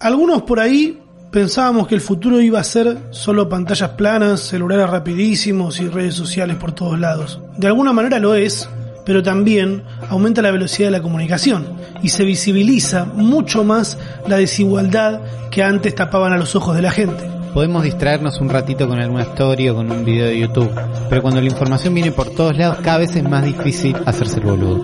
algunos por ahí pensábamos que el futuro iba a ser solo pantallas planas, celulares rapidísimos y redes sociales por todos lados. De alguna manera lo es, pero también aumenta la velocidad de la comunicación y se visibiliza mucho más la desigualdad que antes tapaban a los ojos de la gente. Podemos distraernos un ratito con alguna historia o con un video de YouTube, pero cuando la información viene por todos lados cada vez es más difícil hacerse el boludo.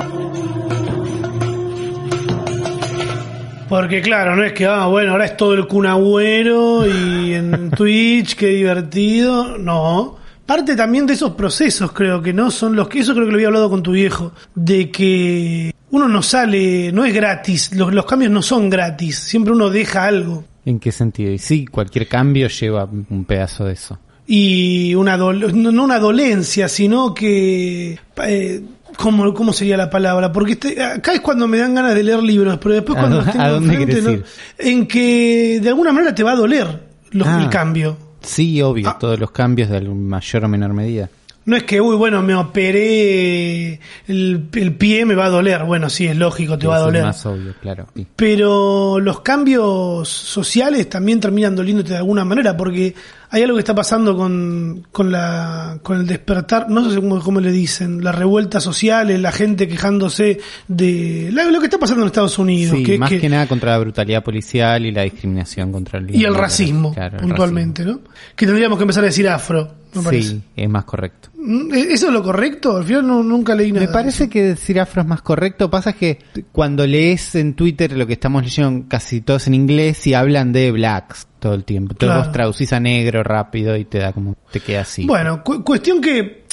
Porque claro, no es que, ah, bueno, ahora es todo el cunagüero y en Twitch, qué divertido. No. Parte también de esos procesos, creo que no son los que, eso creo que lo había hablado con tu viejo, de que uno no sale, no es gratis, los, los cambios no son gratis, siempre uno deja algo. ¿En qué sentido? Y sí, cualquier cambio lleva un pedazo de eso. Y una, dol- no no una dolencia, sino que... eh, ¿Cómo, ¿Cómo sería la palabra? Porque este- acá es cuando me dan ganas de leer libros, pero después ¿A cuando los tengo enfrente, ¿no? en que de alguna manera te va a doler lo- Ah. el cambio. Sí, obvio, Ah. todos los cambios de mayor o menor medida. No es que, uy, bueno, me operé el, el pie, me va a doler. Bueno, sí, es lógico, te va a Eso es doler. más obvio, claro. Sí. Pero los cambios sociales también terminan doliéndote de alguna manera, porque hay algo que está pasando con, con, la, con el despertar, no sé cómo, cómo le dicen, las revueltas sociales, la gente quejándose de la- lo que está pasando en Estados Unidos. Sí, que, más que- que, nada contra la brutalidad policial y la discriminación contra el y el racismo, Claro, el puntualmente, ¿no? Que tendríamos que empezar a decir afro, me parece. Sí, es más correcto. Mm, ¿Eso es lo correcto? Al final no, nunca leí nada. Me parece que decir afro es más correcto. Pasa que cuando lees en Twitter lo que estamos leyendo casi todos en inglés y hablan de blacks todo el tiempo. Entonces Claro. vos traducís a negro rápido y te da como, te queda así. Bueno, cu- cuestión que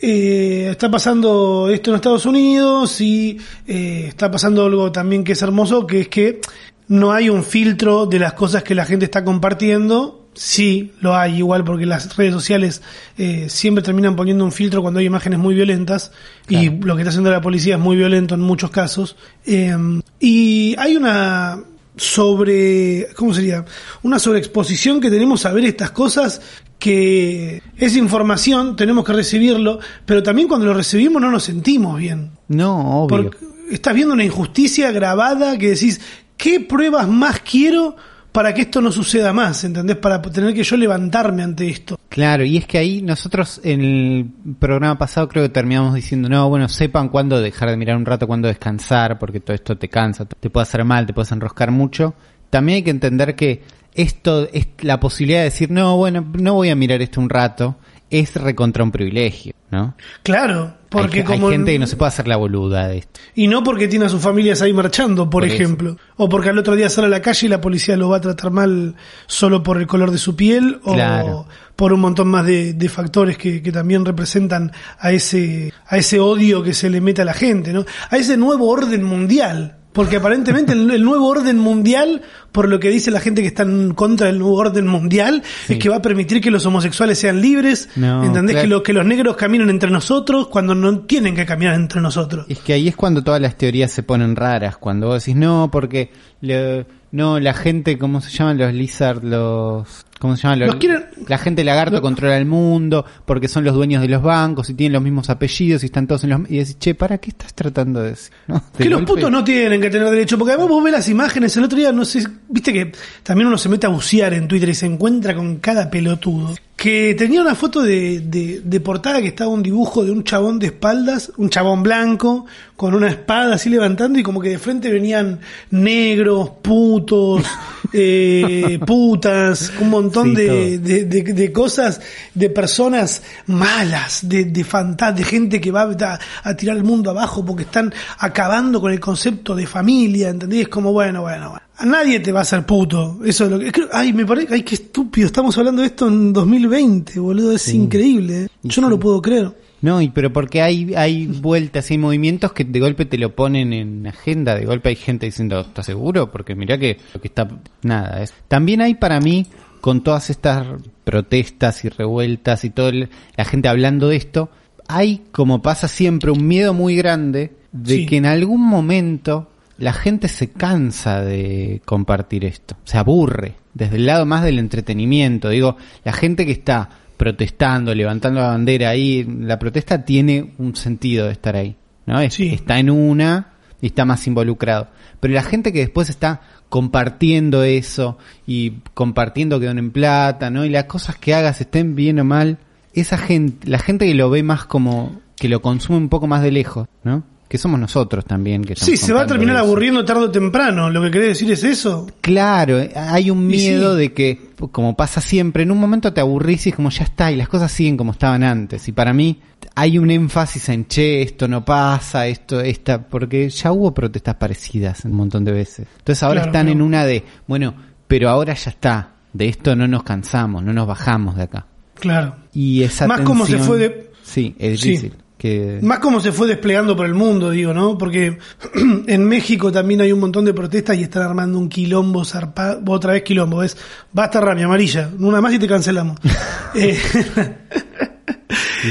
eh, está pasando esto en Estados Unidos y eh, está pasando algo también que es hermoso, que es que no hay un filtro de las cosas que la gente está compartiendo. Sí, lo hay igual porque las redes sociales eh, siempre terminan poniendo un filtro cuando hay imágenes muy violentas y lo que está haciendo la policía es muy violento en muchos casos. Eh, y hay una sobre, ¿cómo sería? Una sobreexposición que tenemos a ver estas cosas que es información, tenemos que recibirlo, pero también cuando lo recibimos no nos sentimos bien. no, obvio. Porque estás viendo una injusticia grabada que decís, ¿qué pruebas más quiero para que esto no suceda más? ¿Entendés? Para tener que yo levantarme ante esto. Claro, y es que ahí nosotros en el programa pasado creo que terminamos diciendo, no, bueno, sepan cuándo dejar de mirar un rato, cuándo descansar, porque todo esto te cansa, te puede hacer mal, te puedes enroscar mucho. También hay que entender que esto es la posibilidad de decir, no, bueno, no voy a mirar esto un rato, es recontra un privilegio, ¿no? Claro, porque hay, hay como... gente que no se puede hacer la boluda de esto. Y no porque tiene a sus familias ahí marchando, por, Por eso. ejemplo. O porque al otro día sale a la calle y la policía lo va a tratar mal solo por el color de su piel. O Claro. por un montón más de, de factores que, que también representan a ese, a ese odio que se le mete a la gente, ¿no? A ese nuevo orden mundial. Porque aparentemente el, el nuevo orden mundial, por lo que dice la gente que está en contra del nuevo orden mundial, Sí. es que va a permitir que los homosexuales sean libres, No, ¿entendés? claro. Que, lo- que los negros caminen entre nosotros cuando no tienen que caminar entre nosotros. Es que ahí es cuando todas las teorías se ponen raras, cuando vos decís, no, porque le- no, la gente, ¿cómo se llaman los lizard? Los, ¿cómo se llaman? Los quieren- La gente lagarto controla el mundo, porque son los dueños de los bancos y tienen los mismos apellidos y están todos en los... Y decís, che, ¿para qué estás tratando de decir? ¿No? De Que los putos no tienen que tener derecho, porque además vos ves las imágenes, el otro día, no sé, viste que también uno se mete a bucear en Twitter y se encuentra con cada pelotudo. Que tenía una foto de, de, de portada que estaba un dibujo de un chabón de espaldas, un chabón blanco, con una espada así levantando y como que de frente venían negros, putos, eh, putas, un montón Sí, de, de, de- de cosas, de personas malas, de, de fantas, de gente que va a, a tirar el mundo abajo porque están acabando con el concepto de familia, ¿entendés? Es como, bueno, bueno, bueno. A nadie te va a hacer puto. Eso es lo que. creo- ay, me parece. Ay, qué estúpido. Estamos hablando de esto en 2020, boludo. Es Sí. increíble. ¿eh? Yo no lo puedo creer. No, y pero porque hay, hay vueltas y hay movimientos que de golpe te lo ponen en agenda, de golpe hay gente diciendo, ¿estás seguro? Porque mira que lo que está, nada, es. También hay para mí, con todas estas protestas y revueltas y todo el- la gente hablando de esto, hay, como pasa siempre, un miedo muy grande de Sí. que en algún momento la gente se cansa de compartir esto, se aburre, desde el lado más del entretenimiento, digo, la gente que está protestando, levantando la bandera ahí, la protesta tiene un sentido de estar ahí, ¿no? Es- Sí. Está en una y está más involucrado. Pero la gente que después está compartiendo eso y compartiendo que donen plata, ¿no? Y las cosas que hagas estén bien o mal, esa gente, la gente que lo ve más como que lo consume un poco más de lejos, ¿no? Que somos nosotros también. Que sí, se va a terminar eso. aburriendo tarde o temprano. Lo que querés decir es eso. Claro, eh, hay un miedo sí. de que, como pasa siempre, en un momento te aburrís y es como ya está, y las cosas siguen como estaban antes. Y para mí hay un énfasis en, che, esto no pasa, esto, esta, porque ya hubo protestas parecidas un montón de veces. Entonces ahora Claro, están claro. en una de, bueno, pero ahora ya está, de esto no nos cansamos, no nos bajamos de acá. Claro. Y esa Más como se fue de- Sí, es Sí. difícil. Que... Más como se fue desplegando por el mundo, digo, ¿no? Porque en México también hay un montón de protestas y están armando un quilombo zarpado. Otra vez quilombo, es basta rami amarilla. Una más y te cancelamos. Eh,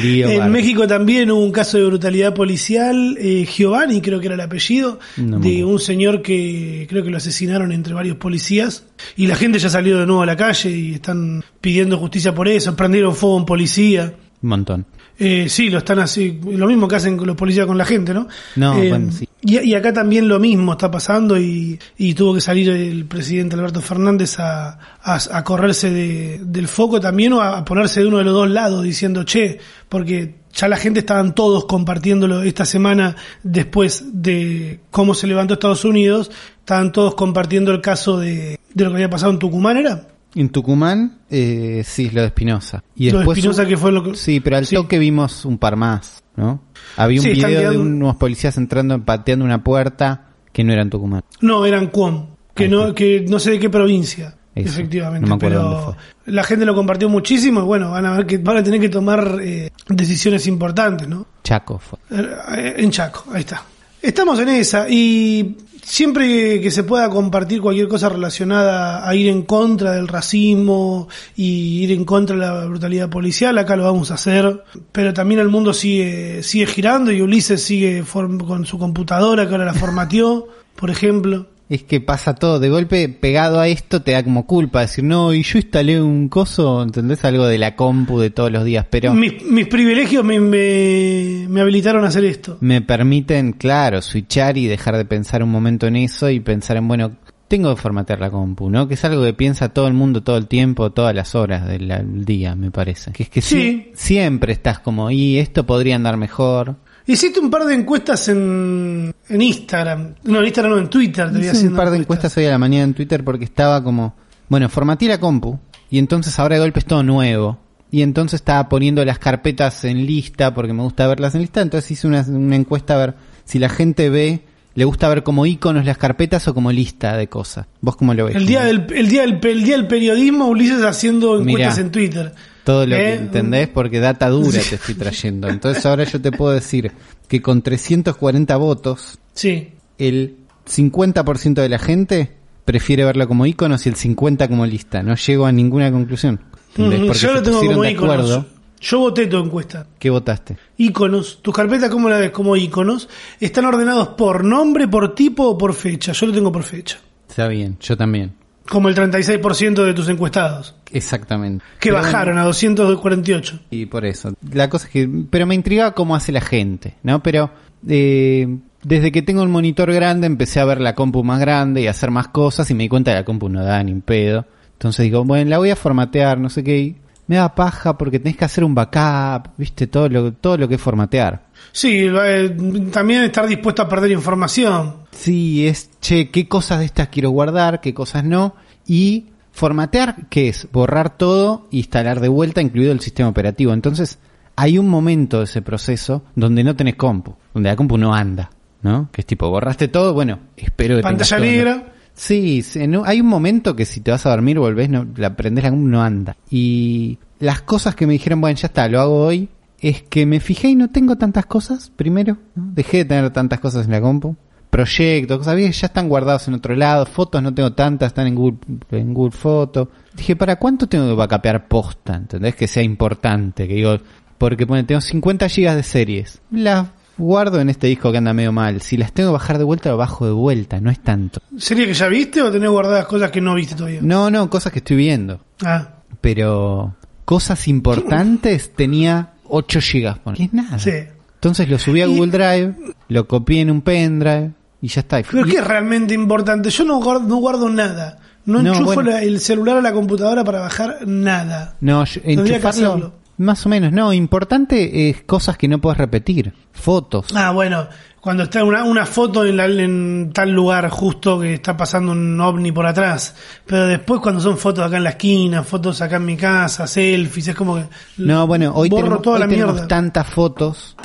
lío en. México también hubo un caso de brutalidad policial. eh, Giovanni, creo que era el apellido, No de un señor que creo que lo asesinaron entre varios policías. Y la gente ya salió de nuevo a la calle y están pidiendo justicia por eso. Prendieron fuego a un policía. Un montón. Eh, sí, lo están así, lo mismo que hacen los policías con la gente, ¿no? No, Eh, bueno, sí. y, y acá también lo mismo está pasando y, y tuvo que salir el presidente Alberto Fernández a, a, a correrse de- del foco también o a, a ponerse de uno de los dos lados diciendo, che, porque ya la gente estaban todos compartiéndolo esta semana después de cómo se levantó Estados Unidos, estaban todos compartiendo el caso de, de lo que había pasado en Tucumán, ¿era? En Tucumán, eh, sí, lo de Espinosa. Y Lo de después Espinosa hubo- que fue lo que... Sí, pero al Sí. toque vimos un par más, ¿no? Había un Sí, video de unos policías entrando, pateando una puerta que no era en Tucumán. No, eran Cuom, que Ahí no, está. que no sé de qué provincia, Eso, efectivamente. no me acuerdo pero dónde la gente lo compartió muchísimo y bueno, van a ver que van a tener que tomar eh, decisiones importantes, ¿no? Chaco fue. Eh, En Chaco, ahí está. Estamos en esa y siempre que se pueda compartir cualquier cosa relacionada a ir en contra del racismo y ir en contra de la brutalidad policial, acá lo vamos a hacer, pero también el mundo sigue sigue girando y Ulises sigue con su computadora que ahora la formateó, por ejemplo. Es que pasa todo, de golpe pegado a esto te da como culpa decir, no, y yo instalé un coso, ¿entendés? Algo de la compu de todos los días, pero Mis, mis privilegios me, me, me habilitaron a hacer esto. me permiten, claro, switchar y dejar de pensar un momento en eso y pensar en, bueno, tengo que formatear la compu, ¿no? Que es algo que piensa todo el mundo todo el tiempo, todas las horas del día, me parece. Que es que Sí. sie- siempre estás como, y esto podría andar mejor. Hiciste un par de encuestas en, en Instagram. No, en Instagram no, en Twitter. Te Hice un par de encuestas hoy a la mañana en Twitter porque estaba como, bueno, formateé la compu y entonces ahora de golpe es todo nuevo. Y entonces estaba poniendo las carpetas en lista porque me gusta verlas en lista. Entonces hice una, una encuesta a ver si la gente ve, le gusta ver como iconos las carpetas o como lista de cosas. ¿Vos cómo lo ves? El día, del, el, día del, el día del periodismo, Ulises haciendo encuestas Mirá. en Twitter. Todo lo ¿Eh? que entendés porque data dura te estoy trayendo. Entonces ahora yo te puedo decir que con 340 votos Sí. el 50% de la gente prefiere verlo como iconos y el 50% como lista. No llego a ninguna conclusión. Mm, Porque yo lo tengo como de iconos. Yo voté tu encuesta. ¿Qué votaste? Iconos. Tus carpetas, ¿cómo la ves? Como iconos. Están ordenados por nombre, por tipo o por fecha. Yo lo tengo por fecha. Está bien, yo también. Como el 36% de tus encuestados. Exactamente. Que Pero bajaron bueno, a 248. y por eso. La cosa es que... Pero me intriga cómo hace la gente, ¿no? Pero... eh, desde que tengo un monitor grande empecé a ver la compu más grande y a hacer más cosas y me di cuenta que la compu no da ni un pedo. Entonces digo, bueno, la voy a formatear, no sé qué. y Me da paja porque tenés que hacer un backup, viste, todo lo, todo lo que es formatear. Sí, eh, también estar dispuesto a perder información. Sí, es, che, qué cosas de estas quiero guardar, qué cosas no. Y formatear, ¿qué es? Borrar todo e instalar de vuelta, incluido el sistema operativo. Entonces, hay un momento de ese proceso donde no tenés compu, donde la compu no anda, ¿no? Que es tipo, borraste todo, bueno, espero que tengas Pantalla negra. Sí, sí, no- hay un momento que si te vas a dormir, volvés, no, la prendés la compu, no anda. Y las cosas que me dijeron, bueno, ya está, lo hago hoy, es que me fijé y no tengo tantas cosas, primero, ¿no? dejé de tener tantas cosas en la compu. Proyectos, cosas ¿ves? ya están guardados en otro lado, fotos no tengo tantas, están en Google, en Google Foto. Dije, ¿para cuánto tengo que backupear posta? ¿Entendés? Que sea importante, que digo, porque pone, tengo 50 gigas de series. Las guardo en este disco que anda medio mal. Si las tengo que bajar de vuelta, lo bajo de vuelta, no es tanto. ¿Serie que ya viste o tenés guardadas cosas que no viste todavía? No, no, cosas que estoy viendo. Ah, Pero cosas importantes tenía 8 gigas. Que es nada. sí. Entonces lo subí a Google Drive, lo copié en un pendrive Y ya está. Pero Y- ¿qué es realmente importante? Yo no guardo, no guardo nada. No, No, enchufo bueno. la- el celular a la computadora para bajar nada. No, yo- que enchufarlo. Más o menos. No, importante es cosas que no puedes repetir. Fotos. Ah, bueno, cuando está una, una foto en, la- en tal lugar justo que está pasando un ovni por atrás. Pero después cuando son fotos acá en la esquina, fotos acá en mi casa, selfies, es como que... No, bueno, hoy borro tenemos, toda hoy la tenemos mierda. tantas fotos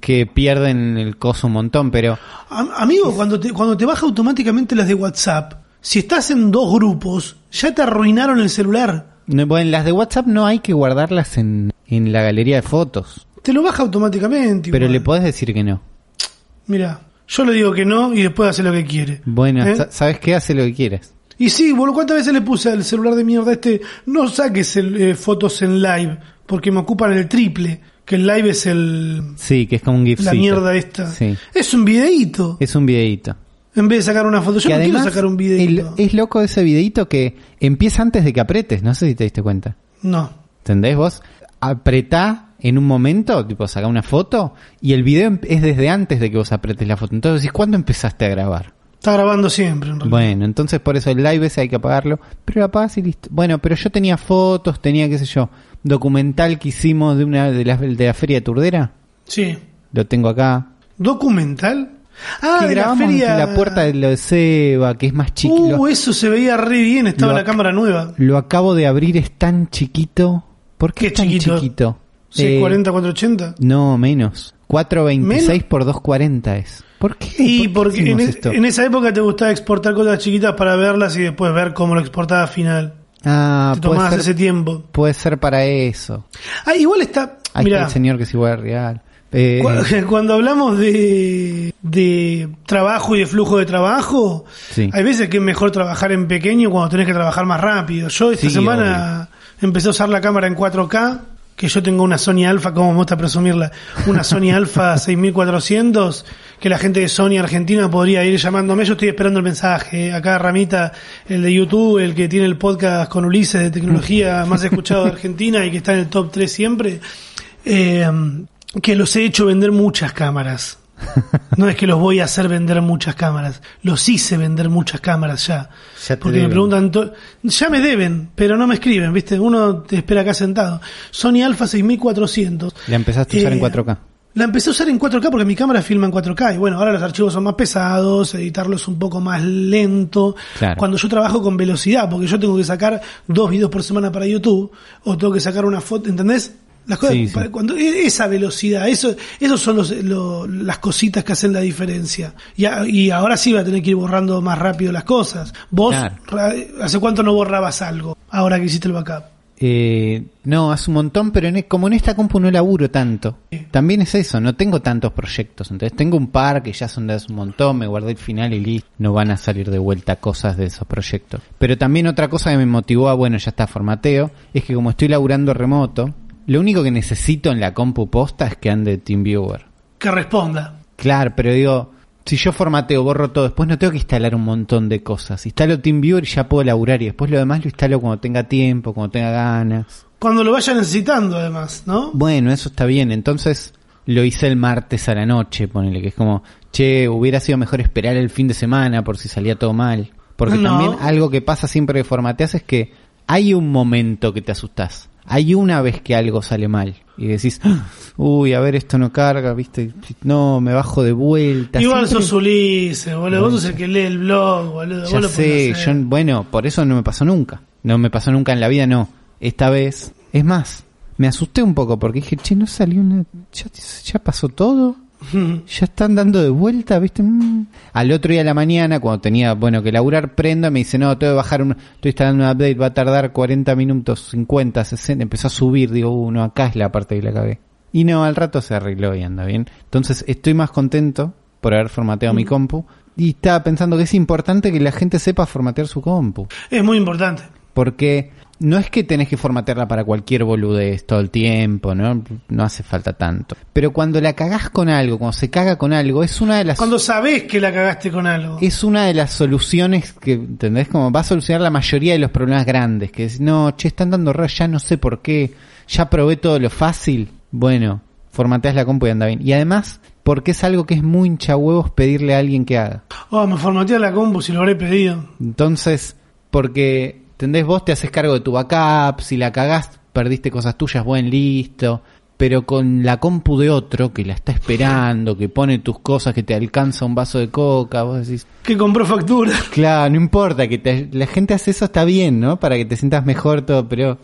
que pierden el coso un montón, pero Am- Amigo, cuando te, cuando te baja automáticamente las de WhatsApp, si estás en dos grupos, ya te arruinaron el celular. no, bueno, las de WhatsApp no hay que guardarlas en, en la galería de fotos. Te lo baja automáticamente. Pero igual. le podés decir que no. Mira, yo le digo que no y después hace lo que quiere. Bueno, ¿Eh? sa- ¿sabes qué? Hace lo que quieras. Y sí, boludo, ¿cuántas veces le puse al celular de mierda este? No saques el, eh, fotos en live, porque me ocupan el triple. Que el live es el, Sí, que es como un GIF. la mierda esta. Sí. Es un videíto. Es un videíto. En vez de sacar una foto. Yo que no además quiero sacar un videíto. el- es loco ese videíto que empieza antes de que apretes. No sé si te diste cuenta. No. ¿Entendés vos? Apretá en un momento, tipo saca una foto, y el video em- es desde antes de que vos apretes la foto. Entonces ¿cuándo empezaste a grabar? Está grabando siempre, en realidad. Bueno, entonces por eso el live ese hay que apagarlo, pero lo apagas y listo. Bueno, pero yo tenía fotos, tenía, qué sé yo, documental que hicimos de una de la, de la feria de Turdera, Sí. lo tengo acá. ¿Documental? Ah, que de la grabamos feria. la puerta de lo de Seba, que es más chiquito. Uh, eso se veía re bien, estaba la cámara nueva. Lo acabo de abrir, es tan chiquito. ¿Por qué, ¿Qué es tan chiquito? chiquito? Sí, Eh, 40, 480. No, menos. 426 ¿Menos? por 240 es. ¿Por qué? Y ¿Por qué porque en, es- esto? en esa época te gustaba exportar cosas chiquitas para verlas y después ver cómo lo exportaba al final. Ah, te puede ser, ese tiempo. puede ser para eso. Ah, igual está. Ahí está el señor que es igual real. Eh, cuando hablamos de, de trabajo y de flujo de trabajo, Sí. hay veces que es mejor trabajar en pequeño cuando tenés que trabajar más rápido. Yo esta Sí, semana empecé a usar la cámara en 4K, que yo tengo una Sony Alpha, como me gusta presumirla, una Sony Alpha 6400, que la gente de Sony Argentina podría ir llamándome. Yo estoy esperando el mensaje. Acá Ramita, el de YouTube, el que tiene el podcast con Ulises de tecnología más escuchado de Argentina y que está en el top 3 siempre. Eh, que los he hecho vender muchas cámaras. No es que los voy a hacer vender muchas cámaras, los hice vender muchas cámaras ya. Porque me preguntan, to- ya me deben, pero no me escriben, ¿viste? Uno te espera acá sentado. Sony Alpha 6400. la empezaste a usar Eh, en 4K. La empecé a usar en 4K porque mi cámara filma en 4K y bueno, ahora los archivos son más pesados, editarlo es un poco más lento. Claro. Cuando yo trabajo con velocidad, porque yo tengo que sacar dos videos por semana para YouTube o tengo que sacar una foto, ¿entendés? Las cosas, Sí, sí. para- cuando e- esa velocidad, eso, esos son los, lo- las cositas que hacen la diferencia. Y, a- y ahora sí va a tener que ir borrando más rápido las cosas. Vos, Claro. ¿hace cuánto no borrabas algo? Ahora que hiciste el backup. Eh, no, hace un montón, pero en, e- como en esta compu no laburo tanto. Sí. También es eso, no tengo tantos proyectos. Entonces tengo un par que ya son de hace un montón, me guardé el final y listo. No van a salir de vuelta cosas de esos proyectos. Pero también otra cosa que me motivó a, bueno, ya está formateo, es que como estoy laburando remoto, lo único que necesito en la compu posta es que ande TeamViewer. Que responda. Claro, pero digo, si yo formateo, borro todo, después no tengo que instalar un montón de cosas. Instalo TeamViewer y ya puedo laburar y después lo demás lo instalo cuando tenga tiempo, cuando tenga ganas. Cuando lo vaya necesitando, además, ¿no? Bueno, eso está bien. Entonces lo hice el martes a la noche, ponele, que es como, che, hubiera sido mejor esperar el fin de semana por si salía todo mal. Porque No. también algo que pasa siempre que formateas es que hay un momento que te asustás. Hay una vez que algo sale mal y decís, "Ah, uy, a ver, esto no carga, viste, no, me bajo de vuelta. Igual Siempre- sos Ulises, boludo. Vos sos el que lee el blog, boludo. Ya Vos lo sé, yo, bueno, por eso no me pasó nunca. No me pasó nunca en la vida, no. Esta vez, es más, me asusté un poco porque dije, che, no salió una... Ya, ya pasó todo. Ya están dando de vuelta, ¿viste? Mm. Al otro día de la mañana, cuando tenía, bueno, que laburar, prenda, me dice, no, tengo que bajar un... Estoy instalando un update, va a tardar 40 minutos, 50, 60. Empezó a subir, digo, uh, no, acá es la parte que la cagué. Y no, al rato se arregló y anda bien. Entonces, estoy más contento por haber formateado mi compu. Y estaba pensando que es importante que la gente sepa formatear su compu. Es muy importante. Porque no es que tenés que formatearla para cualquier boludez todo el tiempo, ¿no? No hace falta tanto. Pero cuando la cagás con algo, cuando se caga con algo, es una de las Cuando sabés que la cagaste con algo. es una de las soluciones que, ¿entendés? Como va a solucionar la mayoría de los problemas grandes. Que es, no, che, están dando error, ya no sé por qué. Ya probé todo lo fácil. Bueno, formateas la compu y anda bien. Y además, porque es algo que es muy hincha huevos pedirle a alguien que haga. Oh, me formateé la compu si lo habré pedido. Entonces, porque, ¿entendés? Vos te haces cargo de tu backup, si la cagás, perdiste cosas tuyas, buen listo. Pero con la compu de otro que la está esperando, que pone tus cosas, que te alcanza un vaso de coca, vos decís, Que compró factura. claro, no importa, que te- la gente hace eso, está bien, ¿no? Para que te sientas mejor todo, pero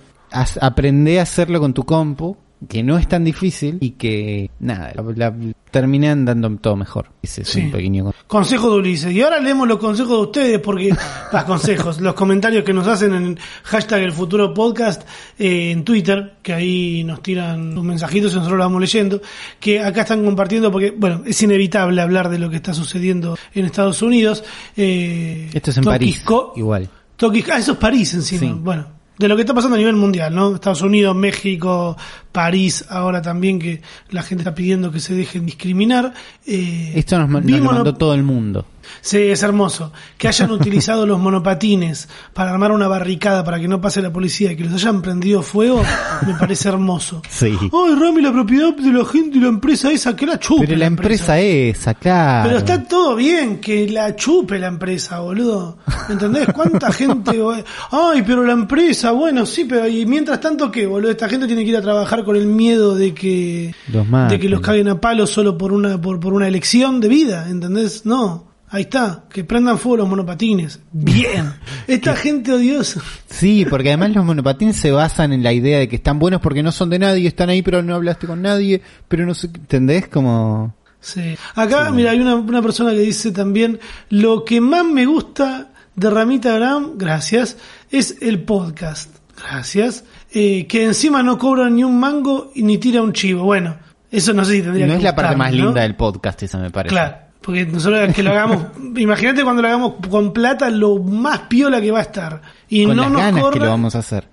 aprende a hacerlo con tu compu, que no es tan difícil y que, nada, la, la- terminé andando todo mejor. Ese es Sí. un pequeño... con- Consejo de Ulises. Y ahora leemos los consejos de ustedes, porque los consejos, los comentarios que nos hacen en hashtag el futuro podcast eh, en Twitter, que ahí nos tiran sus mensajitos y nosotros los vamos leyendo, que acá están compartiendo, porque, bueno, es inevitable hablar de lo que está sucediendo en Estados Unidos. Eh, Esto es en París, igual. Ah, eso es París encima. Sí. Bueno, de lo que está pasando a nivel mundial, ¿no? Estados Unidos, México, París, ahora también que la gente está pidiendo que se dejen discriminar. Eh, Esto nos, nos lo mandó todo el mundo. Sí, es hermoso. Que hayan utilizado los monopatines para armar una barricada para que no pase la policía y que los hayan prendido fuego, me parece hermoso. Sí. Ay, Rami, la propiedad de la gente y la empresa esa, que la chupe. Pero la empresa esa, claro. Pero está todo bien, que la chupe la empresa, boludo. ¿Entendés? ¿Cuánta gente? Ay, pero la empresa, bueno, sí, pero y mientras tanto, ¿qué, boludo? Esta gente tiene que ir a trabajar con el miedo de que, Los maten. de que los caguen a palos solo por una, por, por una elección de vida, ¿entendés? No. Ahí está, que prendan fuego los monopatines. Bien. Esta gente odiosa. Sí, porque además los monopatines se basan en la idea de que están buenos porque no son de nadie, están ahí pero no hablaste con nadie, pero no sé, ¿entendés? Como... Sí. Acá, mira, hay una, una persona que dice también, lo que más me gusta de Ramita Gram, gracias, es el podcast. Gracias. Eh, que encima no cobra ni un mango y ni tira un chivo. Bueno, eso no sé si tendría No que es la parte más ¿no? linda del podcast, esa me parece. Claro. Porque nosotros que lo hagamos, imagínate cuando lo hagamos con plata, lo más piola que va a estar. Y Con no las nos ganas corra, que lo vamos a hacer.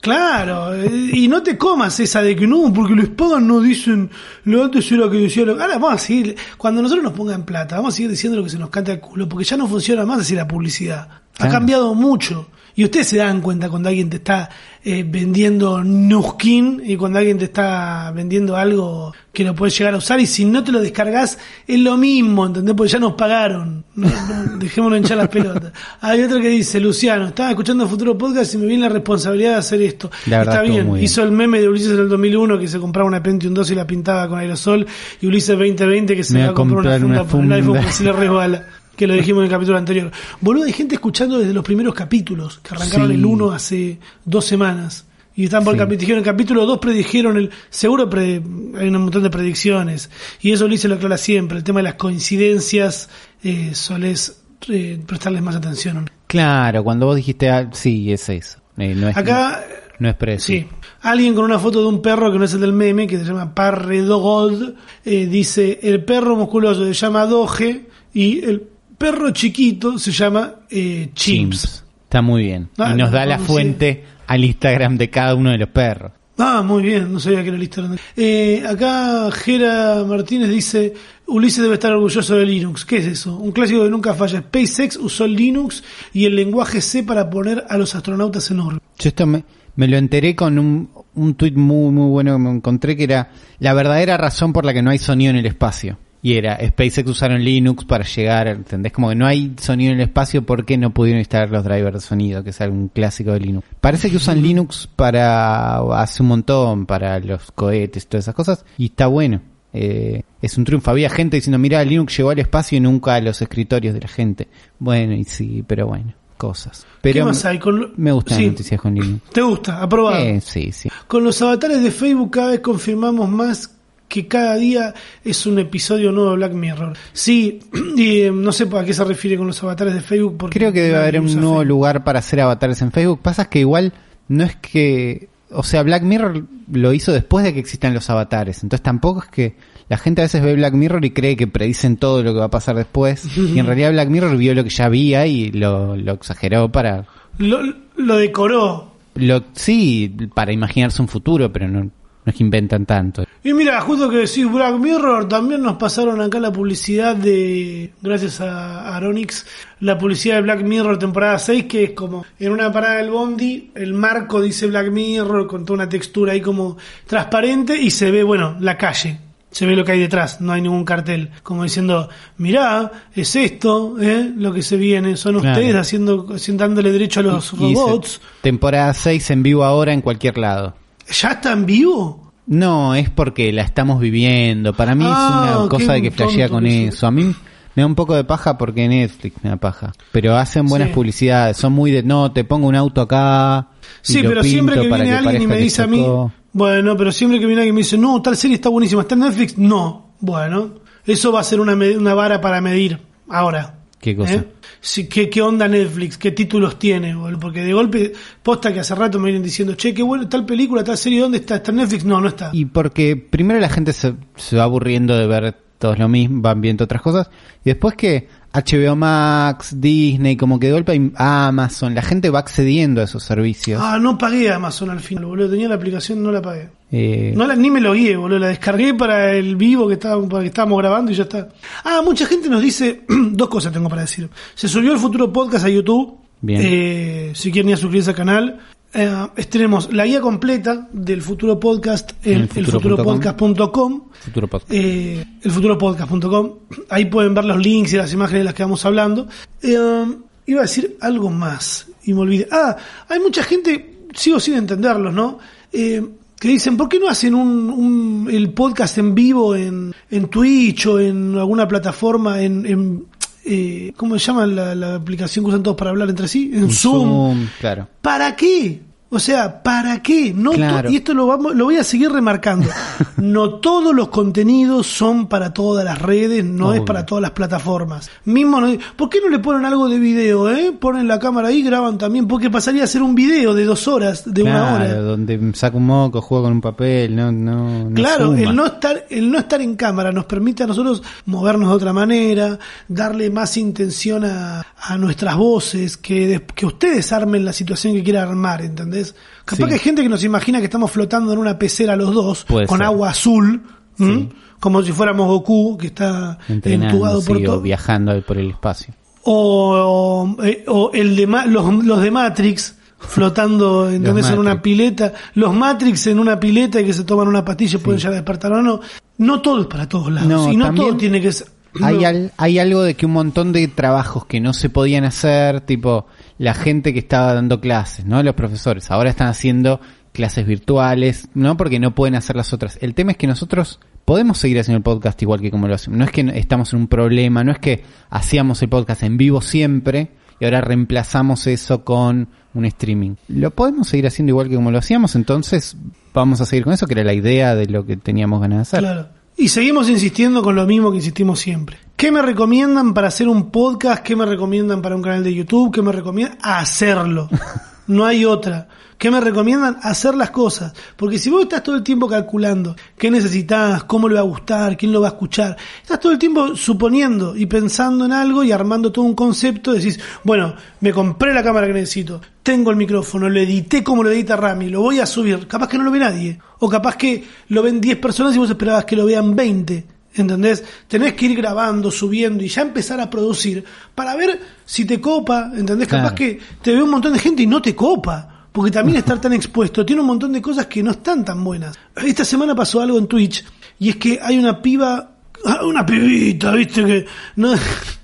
Claro, y no te comas esa de que no, porque les pagan, no dicen, lo antes era que decía, lo... ahora vamos a seguir, cuando nosotros nos pongan plata, vamos a seguir diciendo lo que se nos canta el culo, porque ya no funciona más así la publicidad. Ha Claro. cambiado mucho. Y ustedes se dan cuenta cuando alguien te está eh, vendiendo Nuskin y cuando alguien te está vendiendo algo que lo puedes llegar a usar y si no te lo descargas es lo mismo, ¿entendés? Porque ya nos pagaron. No, no, dejémonos hinchar las pelotas. Hay otro que dice, Luciano, estaba escuchando Futuro Podcast y me viene la responsabilidad de hacer esto. La Está bien, hizo el meme de Ulises en el 2001 que se compraba una Pentium 2 y la pintaba con aerosol y Ulises 2020 que se va a comprar una funda, una por el iPhone funda. que se le resbala. Que lo dijimos en el capítulo anterior. Boludo, hay gente escuchando desde los primeros capítulos, que arrancaron Sí. el 1 hace dos semanas. Y están por el Sí. capítulo, dijeron el capítulo 2 predijeron el, seguro pre- hay un montón de predicciones. Y eso Ulises lo aclara siempre, el tema de las coincidencias, eh, solés eh, prestarles más atención. Claro, cuando vos dijiste, ah, sí, es eso. Eh, no es, Acá, no es precio. Sí. Alguien con una foto de un perro que no es el del meme, que se llama Parredogod, eh, dice, el perro musculoso se llama Doge y el perro chiquito se llama eh, Chimps. Chimps. Está muy bien. Ah, y nos no, da la sí. fuente al Instagram de cada uno de los perros. Ah, muy bien, no sabía que era el Instagram. Eh, acá Gera Martínez dice, Ulises debe estar orgulloso de Linux. ¿Qué es eso? Un clásico que nunca falla. SpaceX usó Linux y el lenguaje C para poner a los astronautas en órbita. Yo esto me, me lo enteré con un, un tuit muy, muy bueno que me encontré que era la verdadera razón por la que no hay sonido en el espacio. Y era, SpaceX usaron Linux para llegar, ¿entendés? Como que no hay sonido en el espacio porque no pudieron instalar los drivers de sonido, que es algún clásico de Linux. Parece que usan Linux para, hace un montón, para los cohetes y todas esas cosas, y está bueno. Eh, es un triunfo. Había gente diciendo, mira, Linux llegó al espacio y nunca a los escritorios de la gente. Bueno, y sí, pero bueno, cosas. Pero ¿Qué más hay? Con lo- me gustan Sí. las noticias con Linux. ¿Te gusta? Aprobado. Eh, sí, sí. Con los avatares de Facebook cada vez confirmamos más que cada día es un episodio nuevo de Black Mirror. Sí, y eh, no sé a qué se refiere con los avatares de Facebook. Porque Creo que debe haber un nuevo Facebook. lugar para hacer avatares en Facebook. Pasa que igual no es que... O sea, Black Mirror lo hizo después de que existan los avatares. Entonces tampoco es que la gente a veces ve Black Mirror y cree que predicen todo lo que va a pasar después. y en realidad Black Mirror vio lo que ya había y lo, lo exageró para... Lo, lo decoró. Lo, sí, para imaginarse un futuro, pero no, no es que inventan tanto. Y mira, justo que decís Black Mirror, también nos pasaron acá la publicidad de, gracias a Aronix, la publicidad de Black Mirror temporada 6, que es como en una parada del Bondi, el marco dice Black Mirror con toda una textura ahí como transparente y se ve, bueno, la calle. se ve lo que hay detrás, no hay ningún cartel, como diciendo, mirá, es esto, ¿eh? lo que se viene, son Claro. ustedes haciendo, dándole derecho a los Y robots. temporada 6 en vivo ahora en cualquier lado. ¿Ya está en vivo? No, es porque la estamos viviendo. Para mí Ah, es una cosa de que flashea con eso. A mí me da un poco de paja porque Netflix me da paja. Pero hacen buenas Sí. publicidades. Son muy de, no, te pongo un auto acá. Sí, pero siempre que viene alguien y me dice a mí, bueno, pero siempre que viene alguien y me dice, no, tal serie está buenísima, está en Netflix, no, bueno, eso va a ser una, una vara para medir ahora. ¿Qué cosa? ¿Eh? Sí, ¿qué, ¿Qué onda Netflix? ¿Qué títulos tiene? boludo? Porque de golpe, posta que hace rato me vienen diciendo, che, qué bueno, tal película, tal serie, ¿dónde está? ¿Está Netflix? No, no está. Y porque primero la gente se, se va aburriendo de ver todos lo mismo, van viendo otras cosas. Y después que HBO Max, Disney, como que de golpe Amazon, la gente va accediendo a esos servicios. Ah, no pagué Amazon al final, boludo. Tenía la aplicación, no la pagué. Eh, No la, ni me lo guié, boludo. La descargué para el vivo que, estaba, para que estábamos grabando y ya está. Ah, mucha gente nos dice. dos cosas tengo para decir. Se subió el futuro podcast a YouTube. Bien. Eh, si quieren ir a suscribirse al canal. Eh, tenemos la guía completa del futuro podcast en elfuturopodcast.com. futuro. Eh, elfuturopodcast.com. Ahí pueden ver los links y las imágenes de las que vamos hablando. Eh, iba a decir algo más y me olvidé. Ah, hay mucha gente, sigo sin entenderlos, ¿no? Eh, que dicen, ¿por qué no hacen un, un- el podcast en vivo en, en Twitch o en alguna plataforma en... en, eh, ¿Cómo se llama la, la aplicación que usan todos para hablar entre sí? En Un Zoom. claro. ¿Para qué? O sea, ¿para qué? No Claro. y esto lo, vamos, lo voy a seguir remarcando. no todos los contenidos son para todas las redes, no es para todas las plataformas. Mismo no- ¿Por qué no le ponen algo de video? Eh? Ponen la cámara ahí, graban también, porque pasaría a ser un video de dos horas, de una hora. donde saca un moco, juega con un papel, no, no, no Claro, suma. el no estar, el no estar en cámara nos permite a nosotros movernos de otra manera, darle más intención a, a nuestras voces, que, que ustedes armen la situación que quieran armar, ¿entendés? Capaz Sí. que hay gente que nos imagina que estamos flotando en una pecera los dos, Puede con ser. agua azul, como si fuéramos Goku, que está entrenando, entubado por todo. viajando por el espacio. O, eh, o el de Ma- los, los de Matrix flotando ¿entendés? en una pileta, los Matrix en una pileta y que se toman una pastilla y pueden ya despertar o no. No todo es para todos lados. No, y no todo tiene que ser. Hay, no. al- hay algo de que un montón de trabajos que no se podían hacer, tipo la gente que estaba dando clases, ¿no? Los profesores, ahora están haciendo clases virtuales, ¿no? Porque no pueden hacer las otras. El tema es que nosotros podemos seguir haciendo el podcast igual que como lo hacemos. No es que estamos en un problema, no es que hacíamos el podcast en vivo siempre y ahora reemplazamos eso con un streaming. Lo podemos seguir haciendo igual que como lo hacíamos, entonces vamos a seguir con eso, que era la idea de lo que teníamos ganas de hacer. Claro. Y seguimos insistiendo con lo mismo que insistimos siempre. ¿Qué me recomiendan para hacer un podcast? ¿Qué me recomiendan para un canal de YouTube? ¿Qué me recomiendan? Hacerlo. No hay otra. ¿Qué me recomiendan? Hacer las cosas. Porque si vos estás todo el tiempo calculando qué necesitas, cómo le va a gustar, quién lo va a escuchar, estás todo el tiempo suponiendo y pensando en algo y armando todo un concepto, decís, bueno, me compré la cámara que necesito, tengo el micrófono, lo edité como lo edita Rami, lo voy a subir. Capaz que no lo ve nadie. O capaz que lo ven 10 personas y vos esperabas que lo vean 20. ¿Entendés? Tenés que ir grabando, subiendo y ya empezar a producir para ver si te copa, ¿entendés? Capaz que te ve un montón de gente y no te copa. Porque también estar tan expuesto tiene un montón de cosas que no están tan buenas. Esta semana pasó algo en Twitch y es que hay una piba, una pibita, viste que no,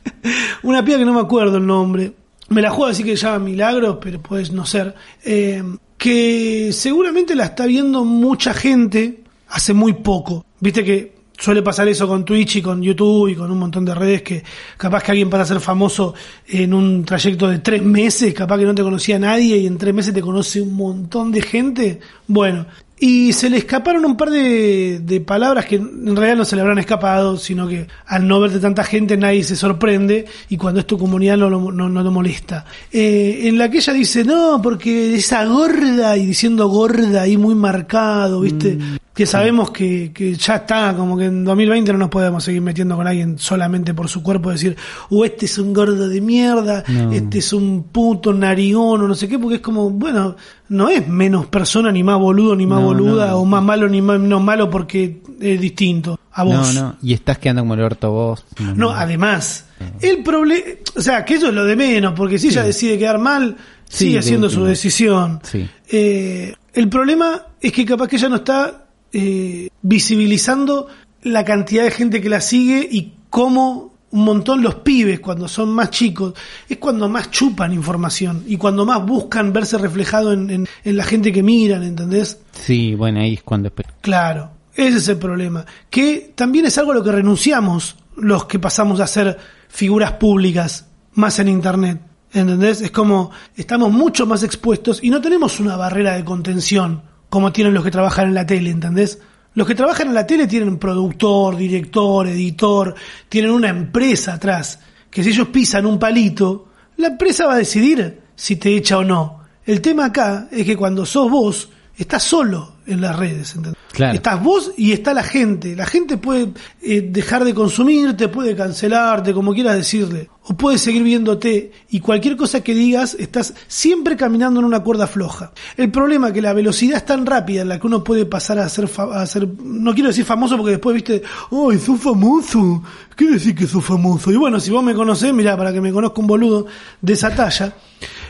una piba que no me acuerdo el nombre. Me la juego así que se llama Milagros, pero puede no ser. eh, que seguramente la está viendo mucha gente hace muy poco. Viste que suele pasar eso con Twitch y con YouTube y con un montón de redes que capaz que alguien para ser famoso en un trayecto de tres meses, capaz que no te conocía nadie y en tres meses te conoce un montón de gente. Bueno, y se le escaparon un par de, de palabras que en realidad no se le habrán escapado, sino que al no verte tanta gente nadie se sorprende y cuando es tu comunidad no lo, no, no lo molesta. Eh, en la que ella dice, no, porque esa gorda, y diciendo gorda ahí muy marcado, ¿viste? Que sabemos que, que ya está, como que en 2020 no nos podemos seguir metiendo con alguien solamente por su cuerpo, decir, uh, este es un gordo de mierda, No. este es un puto narigón o no sé qué, porque es como, bueno, no es menos persona, ni más boludo, ni más No, boluda, no. o más malo, ni más menos malo porque es distinto a vos. No, no, y estás quedando como el orto vos. No, además, el problema, o sea, que eso es lo de menos, porque si ella decide quedar mal, Sí, sigue haciendo su decisión. Sí. Eh, el problema es que capaz que ella no está eh, visibilizando la cantidad de gente que la sigue y cómo un montón los pibes cuando son más chicos es cuando más chupan información y cuando más buscan verse reflejado en, en- en la gente que miran, ¿entendés? Sí, bueno, ahí es cuando... Claro, ese es el problema. Que también es algo a lo que renunciamos los que pasamos a ser figuras públicas más en Internet. ¿Entendés? Es como estamos mucho más expuestos y no tenemos una barrera de contención como tienen los que trabajan en la tele, ¿entendés? Los que trabajan en la tele tienen productor, director, editor, tienen una empresa atrás, que si ellos pisan un palito, la empresa va a decidir si te echa o no. El tema acá es que cuando sos vos, estás solo en las redes. ¿entendés? Claro. Estás vos y está la gente. La gente puede eh, dejar de consumirte, puede cancelarte, como quieras decirle, o puede seguir viéndote y cualquier cosa que digas, estás siempre caminando en una cuerda floja. El problema es que la velocidad es tan rápida en la que uno puede pasar a ser, a ser no quiero decir famoso porque después viste, ¡ay, sos famoso! ¿Qué decir que sos famoso? Y bueno, si vos me conocés, mirá, para que me conozca un boludo de esa talla,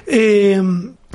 eh,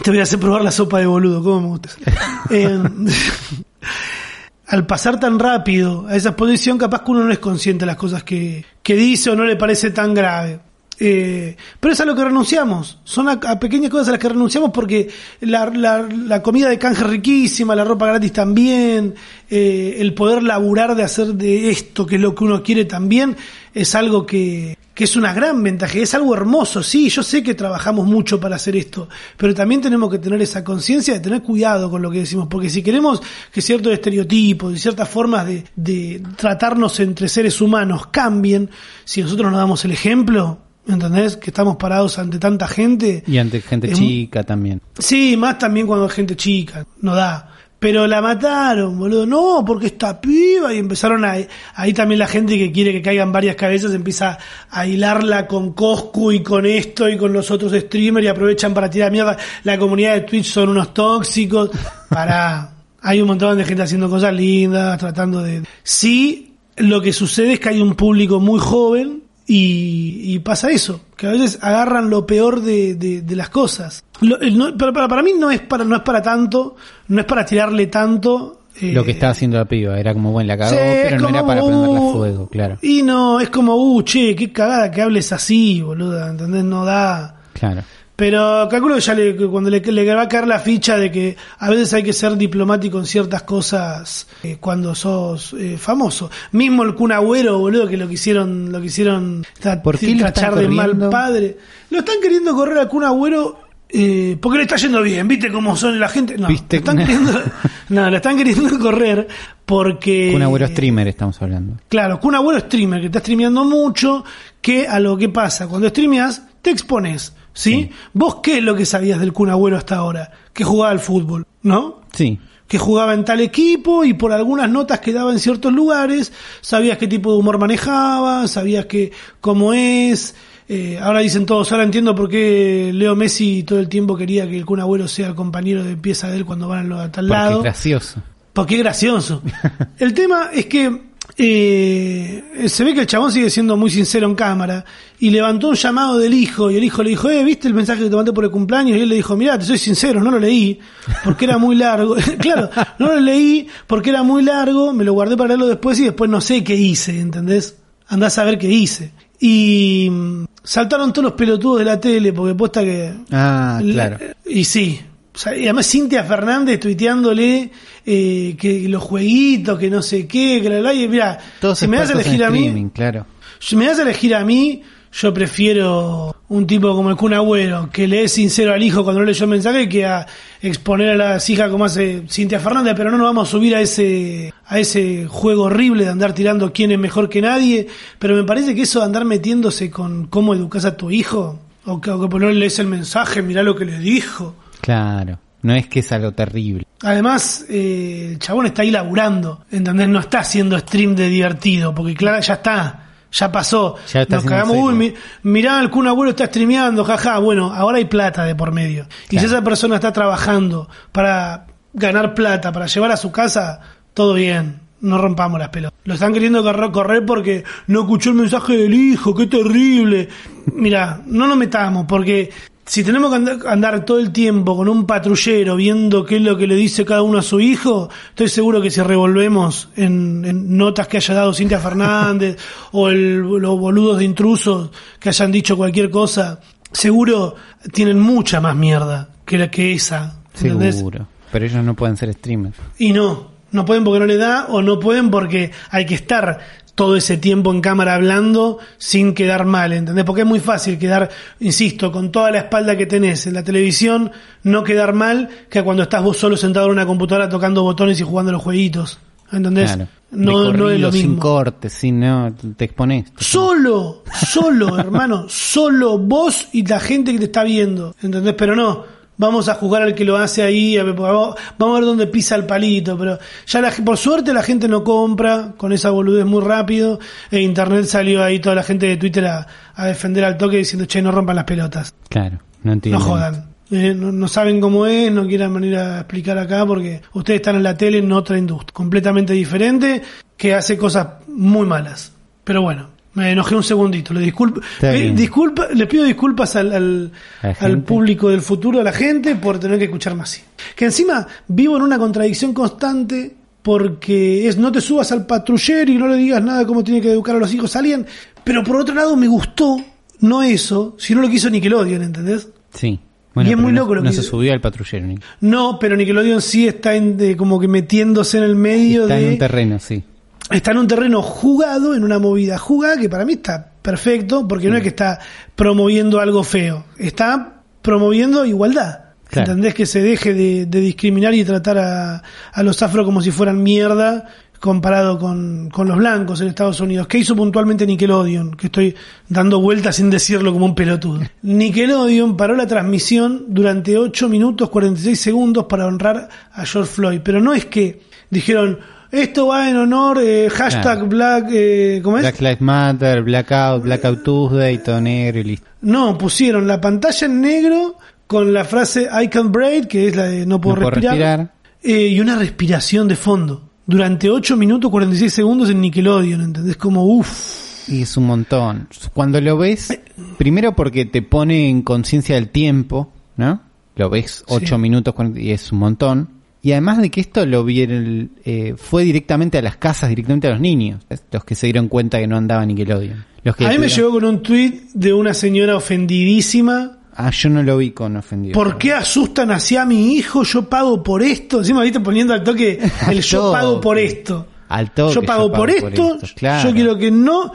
te voy a hacer probar la sopa de boludo, ¿cómo me gusta? Eh, al pasar tan rápido a esa posición, capaz que uno no es consciente de las cosas que, que dice o no le parece tan grave. Eh, pero es a lo que renunciamos. Son a, a pequeñas cosas a las que renunciamos porque la, la, la comida de canje es riquísima, la ropa gratis también, eh, el poder laburar de hacer de esto, que es lo que uno quiere también, es algo que, que es una gran ventaja, es algo hermoso, sí, yo sé que trabajamos mucho para hacer esto, pero también tenemos que tener esa conciencia de tener cuidado con lo que decimos, porque si queremos que ciertos estereotipos y ciertas formas de, de tratarnos entre seres humanos cambien, si nosotros nos damos el ejemplo, ¿entendés? Que estamos parados ante tanta gente. Y ante gente Es chica también. Sí, más también cuando hay gente chica, no da. Pero la mataron, boludo. No, porque esta piba. Y empezaron a. Ahí también la gente que quiere que caigan varias cabezas empieza a hilarla con Coscu y con esto y con los otros streamers y aprovechan para tirar mierda. La comunidad de Twitch son unos tóxicos. Para. Hay un montón de gente haciendo cosas lindas, tratando de. Sí, lo que sucede es que hay un público muy joven y, y pasa eso, que a veces agarran lo peor de, de- de las cosas. Lo- el no- pero para, para mí no es para, no es para tanto, no es para tirarle tanto. eh, Lo que estaba haciendo la piba era como, bueno, la cagó, sí, pero no era para prenderla uh, fuego, claro. Y no, es como, uh, che, qué cagada que hables así, boluda, ¿entendés? No da. Claro. Pero calculo que ya le, cuando le, le va a caer la ficha de que a veces hay que ser diplomático en ciertas cosas eh, cuando sos eh, famoso. Mismo el Kun Agüero, boludo, que lo quisieron, lo quisieron tra- ¿Por qué lo tachar están de mal padre. Lo están queriendo correr al Kun Agüero eh, porque le está yendo bien, ¿viste cómo son la gente? No, ¿Viste? lo están queriendo, no, lo están queriendo correr porque... Un agüero streamer estamos hablando. Claro, que un abuelo streamer que está streameando mucho, que a lo que pasa, cuando streameas, te expones. Sí. ¿Vos qué es lo que sabías del Kun Agüero hasta ahora? Que jugaba al fútbol, ¿no? Sí. Que jugaba en tal equipo y por algunas notas que daba en ciertos lugares, sabías qué tipo de humor manejaba, sabías que cómo es. eh, ahora dicen todos, ahora entiendo por qué Leo Messi todo el tiempo quería que el Kun Agüero sea el compañero de pieza de él cuando van a tal Porque lado. es gracioso. Porque gracioso. El tema es que eh, se ve que el chabón sigue siendo muy sincero en cámara y levantó un llamado del hijo y el hijo le dijo, eh, ¿viste el mensaje que te mandé por el cumpleaños? Y él le dijo, mirá, te soy sincero, no lo leí porque era muy largo. claro, no lo leí porque era muy largo, me lo guardé para leerlo después y después no sé qué hice, ¿entendés? Andás a ver qué hice. Y mm, saltaron todos los pelotudos de la tele porque posta que... Ah, claro. Y sí. O sea, y además Cintia Fernández tuiteándole eh, que los jueguitos, que no sé qué, que la la y mira, Todos si me das a elegir a mí, claro. si me das a elegir a mí, yo prefiero un tipo como el Kun Agüero, que le es sincero al hijo cuando no leyó el mensaje, que a exponer a las hijas como hace Cintia Fernández, pero no nos vamos a subir a ese, a ese juego horrible de andar tirando quién es mejor que nadie, pero me parece que eso de andar metiéndose con cómo educas a tu hijo, o que, o que lees el mensaje, mirá lo que le dijo. Claro. No es que es algo terrible. Además, eh, el chabón está ahí laburando, ¿entendés? No está haciendo stream de divertido, porque claro, ya está, ya pasó. Ya está Nos cagamos, uy, mi- mirá, Kun Agüero está streameando, jaja. Bueno, ahora hay plata de por medio. Y si esa persona está trabajando para ganar plata, para llevar a su casa, todo bien. No rompamos las pelotas. Lo están queriendo correr, correr porque no escuchó el mensaje del hijo, qué terrible. Mira, no nos metamos, porque si tenemos que andar, andar todo el tiempo con un patrullero viendo qué es lo que le dice cada uno a su hijo, estoy seguro que si revolvemos en, en notas que haya dado Cintia Fernández o el- los boludos de intrusos que hayan dicho cualquier cosa, seguro tienen mucha más mierda que la que esa. ¿entendés? Seguro. Pero ellos no pueden ser streamers. Y no, no pueden porque no le da o no pueden porque hay que estar todo ese tiempo en cámara hablando sin quedar mal, ¿entendés? Porque es muy fácil quedar, insisto, con toda la espalda que tenés en la televisión, no quedar mal que cuando estás vos solo sentado en una computadora tocando botones y jugando los jueguitos. ¿Entendés? Claro. No, no es lo corrido, Sin mismo. cortes, sin, no, te expones. Solo, solo, hermano, solo vos y la gente que te está viendo, ¿entendés? Pero no, vamos a jugar al que lo hace ahí, vamos vamos a ver dónde pisa el palito, pero ya la, por suerte la gente no compra con esa boludez muy rápido, e internet salió ahí toda la gente de Twitter a, a defender al toque diciendo, che, no rompan las pelotas, Claro, no entiendo. no jodan. Eh, no, no saben cómo es, no quieran venir a explicar acá porque ustedes están en la tele en otra industria, completamente diferente, que hace cosas muy malas. Pero bueno, me enojé un segundito. Le disculpo, Está eh, disculpa, le pido disculpas al, al, público del futuro, a la gente, por tener que escucharme así. Que encima vivo en una contradicción constante porque es no te subas al patrullero y no le digas nada de cómo tiene que educar a los hijos alguien. Pero por otro lado me gustó, no eso, sino lo que hizo Nickelodeon, ¿entendés? Sí. Bueno, Y es muy no- loco lo no que- se subió al patrullero. No, pero Nickelodeon sí está en, de- como que metiéndose en el medio Está de... en un terreno, sí. Está en un terreno jugado, en una movida jugada, que para mí está perfecto, porque no es que está promoviendo algo feo, está promoviendo igualdad. Claro. ¿Entendés? Que se deje de, de discriminar y tratar a, a los afro como si fueran mierda comparado con, con los blancos en Estados Unidos. ¿Qué hizo puntualmente Nickelodeon? Que estoy dando vueltas sin decirlo como un pelotudo. Nickelodeon paró la transmisión durante 8 minutos 46 segundos para honrar a George Floyd. Pero no es que dijeron, esto va en honor, eh, hashtag Claro. black, eh, ¿cómo es? Black Lives Matter, Blackout, Blackout Tuesday, todo negro y listo. No, pusieron la pantalla en negro con la frase I can breathe, que es la de no puedo No puedo respirar, eh, y una respiración de fondo. Durante 8 minutos 46 segundos en Nickelodeon, ¿entendés? Como uff. Y es un montón. Cuando lo ves, primero porque te pone en conciencia del tiempo, ¿no? Lo ves 8 Sí. minutos 40 y es un montón. Y además de que esto lo vieron, eh, fue directamente a las casas, directamente a los niños, los que se dieron cuenta que no andaba Nickelodeon. Los que A mí me llegó con un tweet de una señora ofendidísima. Ah, yo no lo vi con ofendido. ¿Por qué asustan hacia mi hijo? Yo pago por esto. Encima, viste, poniendo al toque el yo pago por esto. Al toque, yo pago por esto. claro. Yo quiero que no,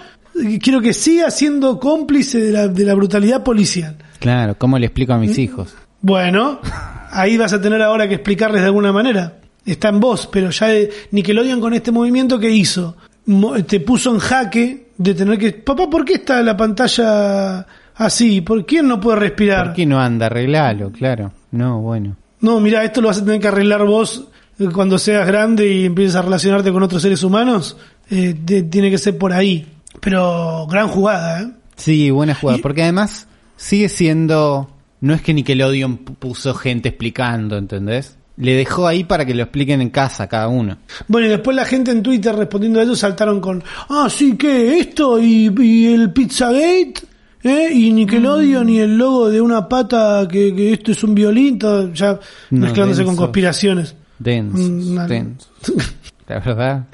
quiero que siga siendo cómplice de la, de la brutalidad policial. Claro, ¿cómo le explico a mis hijos? Bueno, ahí vas a tener ahora que explicarles de alguna manera. Está en vos, pero ya Nickelodeon con este movimiento que hizo, Mo- te puso en jaque de tener que, papá, ¿por qué está la pantalla así? ¿Por quién no puede respirar? ¿Por qué no anda? Arreglalo, claro. No, bueno. No, mira, esto lo vas a tener que arreglar vos eh, cuando seas grande y empieces a relacionarte con otros seres humanos. Eh, tiene que ser por ahí. Pero gran jugada, ¿eh? Sí, buena jugada. Y- Porque además sigue siendo... No es que Nickelodeon pu- puso gente explicando, ¿entendés? Le dejó ahí para que lo expliquen en casa cada uno. Bueno, y después la gente en Twitter respondiendo a eso saltaron con, ah, sí, ¿qué? ¿Esto? ¿Y, y el Pizzagate? ¿Eh? ¿Y Nickelodeon? ¿Y el logo de una pata que, que esto es un violín? Todo, ya No, mezclándose con conspiraciones. Denso, Mm, denso. La verdad.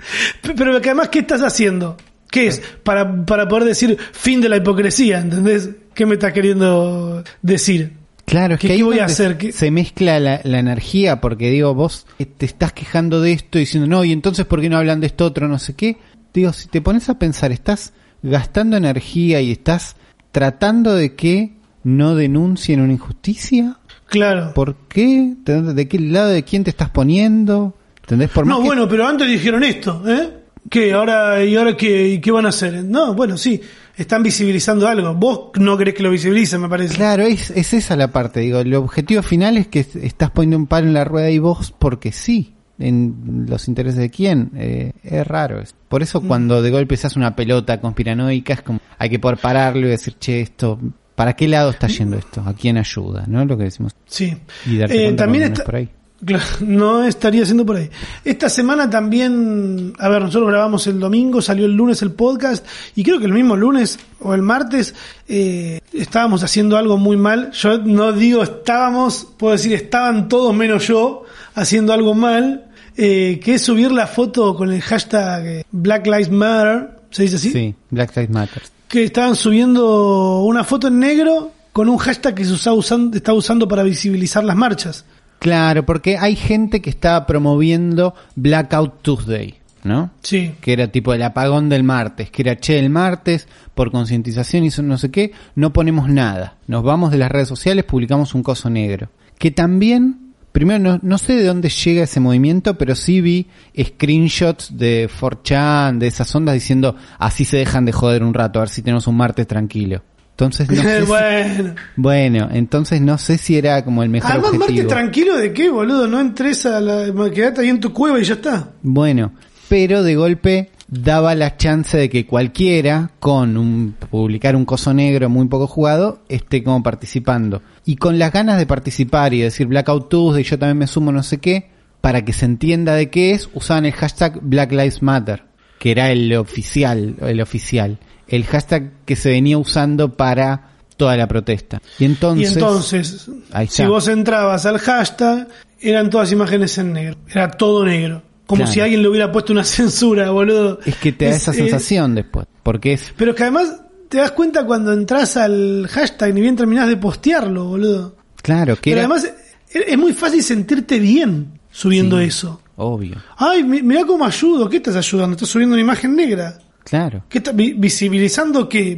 Pero que además, ¿qué estás haciendo? ¿Qué es? Para, para poder decir fin de la hipocresía, ¿entendés? ¿Qué me estás queriendo decir? Claro, es ¿Qué- que ahí voy a hacer? ¿Qué- se mezcla la, la energía, porque digo, vos eh, te estás quejando de esto diciendo, no, y entonces ¿por qué no hablan de esto otro, no sé qué? Digo, si te pones a pensar, estás gastando energía y estás tratando de que no denuncien una injusticia. Claro. ¿Por qué? ¿De qué lado de quién te estás poniendo? ¿Entendés? Por No, que- bueno, pero antes dijeron esto, ¿eh? ¿Qué? ¿Ahora, ¿Y ahora qué, y qué van a hacer? No, bueno, sí, están visibilizando algo. Vos no querés que lo visibilicen, me parece. Claro, es, es esa la parte. Digo, el objetivo final es que est- estás poniendo un palo en la rueda y vos porque sí. En los intereses de quién. Eh, es raro. eso. Por eso Mm. cuando de golpe se hace una pelota conspiranoica es como hay que poder pararlo y decir, che, esto, ¿para qué lado está yendo esto? ¿A quién ayuda? ¿No? Lo que decimos. Sí. Y darte Eh, también está, por ahí. No estaría haciendo por ahí. Esta semana también, a ver, nosotros grabamos el domingo, salió el lunes el podcast y creo que el mismo lunes o el martes eh, estábamos haciendo algo muy mal. Yo no digo estábamos, puedo decir estaban todos menos yo haciendo algo mal, eh, que es subir la foto con el hashtag eh, Black Lives Matter, ¿se dice así? Sí, Black Lives Matter. Que estaban subiendo una foto en negro con un hashtag que se usa usando, está usando para visibilizar las marchas. Claro, porque hay gente que está promoviendo Blackout Tuesday, ¿no? Sí. Que era tipo el apagón del martes, que era, che, el martes, por concientización y no sé qué, no ponemos nada. Nos vamos de las redes sociales, publicamos un coso negro. Que también, primero, no, no sé de dónde llega ese movimiento, pero sí vi screenshots de 4chan, de esas ondas, diciendo, así se dejan de joder un rato, a ver si tenemos un martes tranquilo. Entonces no sé si- bueno. bueno, entonces no sé si era como el mejor Además, Marte, objetivo. tranquilo de qué, boludo. No entres a la. Quedate ahí en tu cueva y ya está. Bueno, pero de golpe daba la chance de que cualquiera con un publicar un coso negro muy poco jugado esté como participando y con las ganas de participar y decir Blackout Tuesday yo también me sumo no sé qué para que se entienda de qué es usaban el hashtag Black Lives Matter que era el oficial el oficial el hashtag que se venía usando para toda la protesta y entonces, y entonces, si vos entrabas al hashtag, eran todas imágenes en negro. Era todo negro. Como Claro. si alguien le hubiera puesto una censura, boludo. es que te da Es, esa eh, sensación después porque es pero es que además te das cuenta cuando entras al hashtag, ni bien terminás de postearlo, boludo. claro que Pero era además es es muy fácil sentirte bien subiendo Sí. eso. obvio Ay, mi- mirá cómo ayudo. ¿Qué estás ayudando? Estás subiendo una imagen negra. Claro ¿Qué está, vi- visibilizando que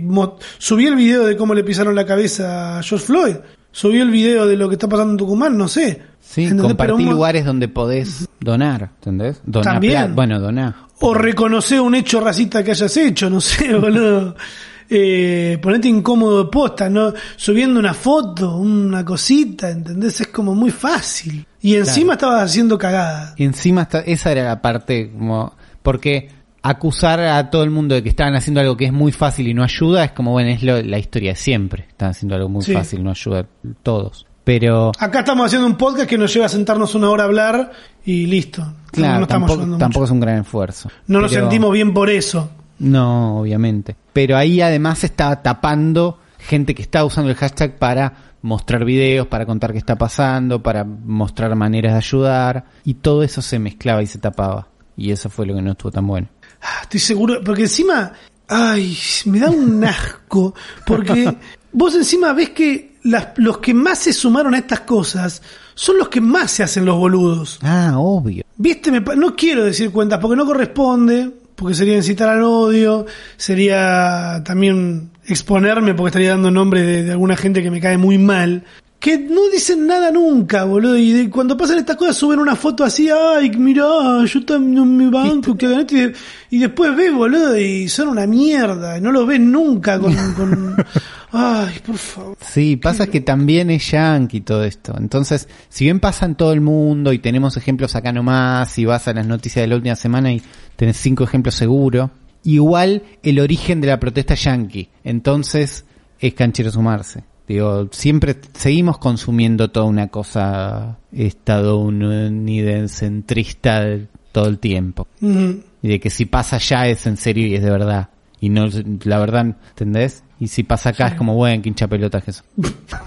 subí el video de cómo le pisaron la cabeza a George Floyd? Subí el video de lo que está pasando en Tucumán, no sé. Sí, ¿Entendés? compartí Pero lugares donde podés donar, ¿entendés? Donar También. Bueno, donar. O reconocer un hecho racista que hayas hecho, no sé, boludo. Eh, ponete incómodo de posta, ¿no? Subiendo una foto, una cosita, ¿entendés? Es como muy fácil. Y encima estabas haciendo cagada. Y encima está- esa era la parte como... Porque acusar a todo el mundo de que estaban haciendo algo que es muy fácil y no ayuda es como, bueno, es lo- la historia de siempre. Están haciendo algo muy Sí. fácil, no ayuda todos. Pero, Acá estamos haciendo un podcast que nos lleva a sentarnos una hora a hablar y listo. No- claro, no, estamos tampoco, tampoco mucho. es un gran esfuerzo. No nos Pero- sentimos bien por eso. No, obviamente. Pero ahí además estaba tapando gente que estaba usando el hashtag para mostrar videos, para contar qué está pasando, para mostrar maneras de ayudar. Y todo eso se mezclaba y se tapaba. Y eso fue lo que no estuvo tan bueno. Ah, Estoy seguro, porque encima, ay, me da un asco, porque vos encima ves que las- los que más se sumaron a estas cosas son los que más se hacen los boludos. Ah, obvio. Viste, Me no quiero decir cuentas porque no corresponde, porque sería incitar al odio, sería también exponerme porque estaría dando nombre de, de alguna gente que me cae muy mal. Que no dicen nada nunca, boludo. Y de- cuando pasan estas cosas suben una foto así, ay, mirá, yo también me banco, que ganaste", y, de- y después ves, boludo, y son una mierda. y No los ves nunca con... con- ay, por favor. Sí, pasa que también es yankee todo esto. Entonces, si bien pasa en todo el mundo y tenemos ejemplos acá nomás, y vas a las noticias de la última semana y tenés cinco ejemplos seguro, igual el origen de la protesta es yankee. Entonces, es canchero sumarse. Digo, siempre seguimos consumiendo toda una cosa estadounidencentrista todo el tiempo. Y de que si pasa allá es en serio y es de verdad. Y no, la verdad, ¿entendés? Y si pasa acá es como, bueno, que hincha pelotas que eso.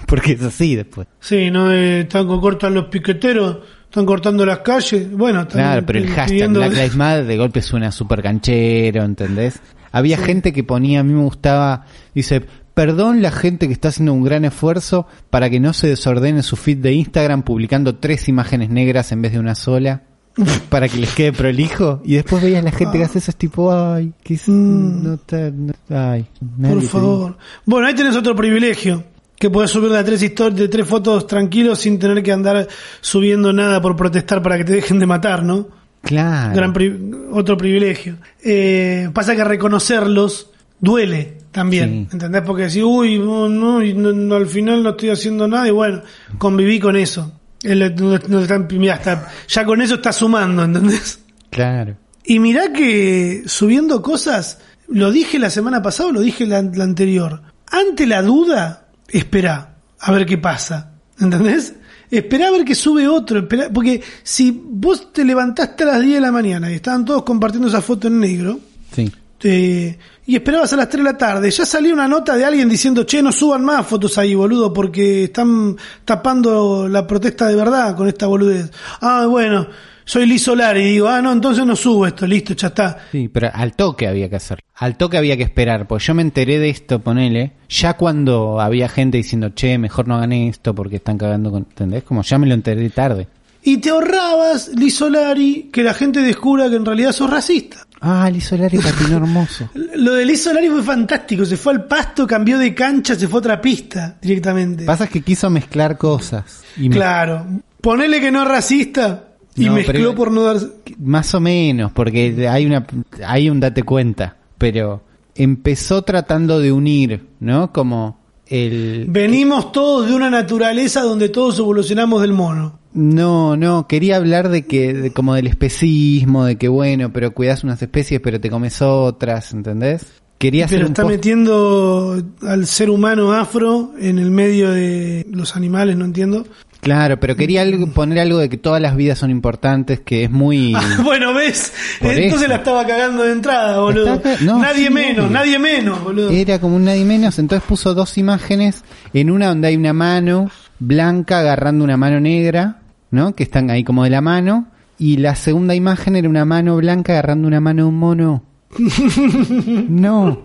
Porque es así después. Sí, no eh, están cortan los piqueteros, están cortando las calles. Bueno, están Claro, pero el hashtag pidiendo- Black Lives Matter de golpe suena súper canchero, ¿entendés? Había gente que ponía, a mí me gustaba, dice, perdón la gente que está haciendo un gran esfuerzo para que no se desordene su feed de Instagram publicando tres imágenes negras en vez de una sola. para que les quede prolijo y después veías la gente que hace eso es tipo ay que es- no está no- ay Por te favor. Bueno, ahí tenés otro privilegio. Que podés subir de tres historias, de tres fotos tranquilos sin tener que andar subiendo nada por protestar para que te dejen de matar, ¿no? claro Gran pri- otro privilegio. Eh, pasa que reconocerlos duele también, Sí. ¿entendés? Porque decís, uy, no, no, y no- no, al final no estoy haciendo nada y bueno, conviví con eso. Mirá, está- ya con eso está sumando, ¿entendés? claro Y mirá que subiendo cosas, lo dije la semana pasada o lo dije la, la anterior. Ante la duda, espera a ver qué pasa. ¿Entendés? esperá a ver que sube otro, esperá- porque si vos te levantaste a las 10 de la mañana y estaban todos compartiendo esa foto en negro, Sí. eh, y esperabas a las 3 de la tarde, ya salió una nota de alguien diciendo, che, no suban más fotos ahí, boludo, porque están tapando la protesta de verdad con esta boludez. Ah, bueno, soy Liz Solar y digo, ah, no, entonces no subo esto, listo, ya está. Sí, pero al toque había que hacer. Al toque había que esperar, porque yo me enteré de esto, ponele, ya cuando había gente diciendo, che, mejor no hagan esto porque están cagando con... ¿Entendés? Como ya me lo enteré tarde. Y te ahorrabas, Liz Solari, que la gente descubra que en realidad sos racista. Ah, Liz Solari patinó hermoso. Lo de Liz Solari fue fantástico, se fue al pasto, cambió de cancha, se fue a otra pista directamente. Pasa que quiso mezclar cosas. Y me- Claro, ponele que no es racista y No, mezcló pero- por no dar... Más o menos, porque hay una, hay un date cuenta, pero empezó tratando de unir, ¿no? Como el... Venimos todos de una naturaleza donde todos evolucionamos del mono. No, no, quería hablar de que, de como del especismo, de que bueno, pero cuidas unas especies pero te comes otras, ¿entendés? Quería hacer Pero está metiendo al ser humano afro en el medio de los animales, no entiendo. Claro, pero quería algo- poner algo de que todas las vidas son importantes, que es muy... bueno, ¿ves? Por Entonces eso. la estaba cagando de entrada, boludo. No, nadie sí, menos, nadie menos, boludo. Era como un nadie menos, entonces puso dos imágenes, en una donde hay una mano blanca agarrando una mano negra, ¿no? Que están ahí como de la mano, y la segunda imagen era una mano blanca agarrando una mano de un mono. No.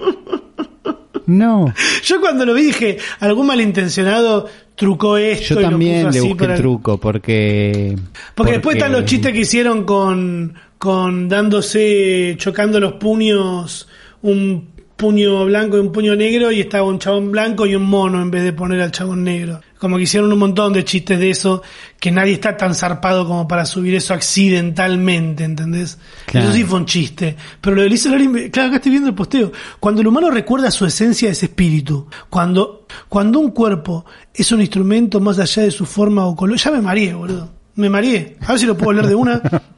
No. Yo cuando lo vi dije, algún malintencionado trucó esto. Yo y lo también puso le así busqué para- el truco porque... Porque, después están los chistes que hicieron con, con dándose, chocando los puños, un puño blanco y un puño negro, y estaba un chabón blanco y un mono en vez de poner al chabón negro. Como que hicieron un montón de chistes de eso, que nadie está tan zarpado como para subir eso accidentalmente, ¿entendés? Claro. Eso sí fue un chiste. Pero lo de Lisa Loring, claro, acá estoy viendo el posteo. Cuando el humano recuerda su esencia, es espíritu. Cuando, cuando un cuerpo es un instrumento más allá de su forma o color, ya me mareé, boludo. Me mareé. A ver si lo puedo leer de una.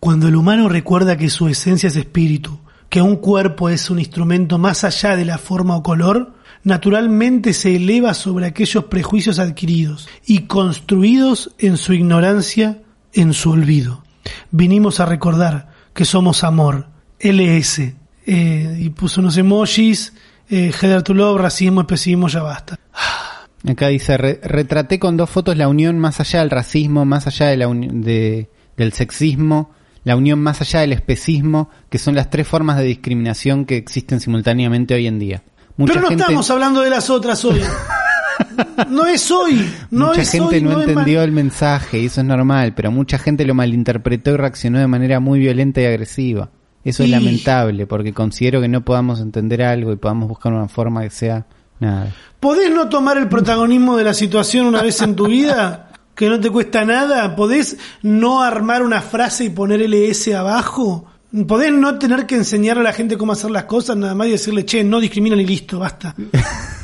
Cuando el humano recuerda que su esencia es espíritu, que un cuerpo es un instrumento más allá de la forma o color, naturalmente se eleva sobre aquellos prejuicios adquiridos y construidos en su ignorancia, en su olvido. Vinimos a recordar que somos amor, LS, eh, y puso unos emojis, eh, Heather to Love, racismo, especismo, ya basta. Acá dice, "Re- retraté con dos fotos la unión más allá del racismo, más allá del sexismo, la unión más allá del especismo, que son las tres formas de discriminación que existen simultáneamente hoy en día. Mucha Pero no gente, estamos hablando de las otras hoy. No es hoy. No mucha es gente hoy, no, entendió el mensaje y eso es normal, pero mucha gente lo malinterpretó y reaccionó de manera muy violenta y agresiva. Eso es lamentable porque considero que no podamos entender algo y podamos buscar una forma que sea nada. ¿Podés no tomar el protagonismo de la situación una vez en tu vida? Que no te cuesta nada. ¿Podés no armar una frase y poner LS abajo? ¿Podés no tener que enseñarle a la gente cómo hacer las cosas nada más y decirle, che, no discriminan y listo, basta?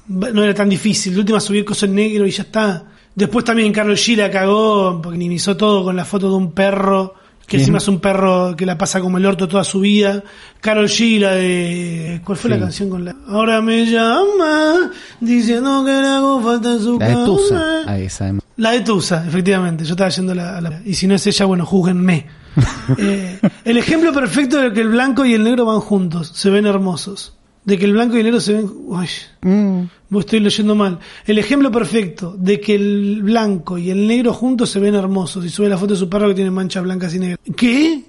No era tan difícil. De última subir cosas en negro y ya está. Después también Carlos G la cagó porque minimizó todo con la foto de un perro. Que Bien. encima es un perro que la pasa como el orto toda su vida. Carol G, la de. ¿Cuál fue Sí. la canción con la.? Ahora me llama diciendo que le hago falta en su La de cama. Tusa, a esa. La de Tusa, efectivamente. Yo estaba yendo a la, a la- Y si no es ella, bueno, júguenme. Eh, el ejemplo perfecto de que el blanco y el negro van juntos. Se ven hermosos. De que el blanco y el negro se ven. Uy, Mm. estoy leyendo mal. El ejemplo perfecto de que el blanco y el negro juntos se ven hermosos. Y sube la foto de su perro que tiene manchas blancas y negras. ¿Qué?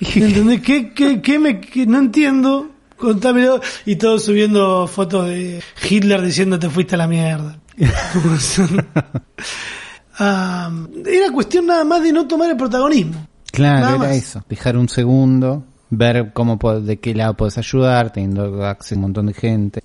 ¿Entendés? ¿Qué, qué, qué me, qué- no entiendo? Contámelo. Y todos subiendo fotos de Hitler diciendo te fuiste a la mierda. Ah, era cuestión nada más de no tomar el protagonismo. Claro, Nada era más. eso. Dejar un segundo, ver cómo de qué lado puedes ayudar, teniendo acceso a un montón de gente.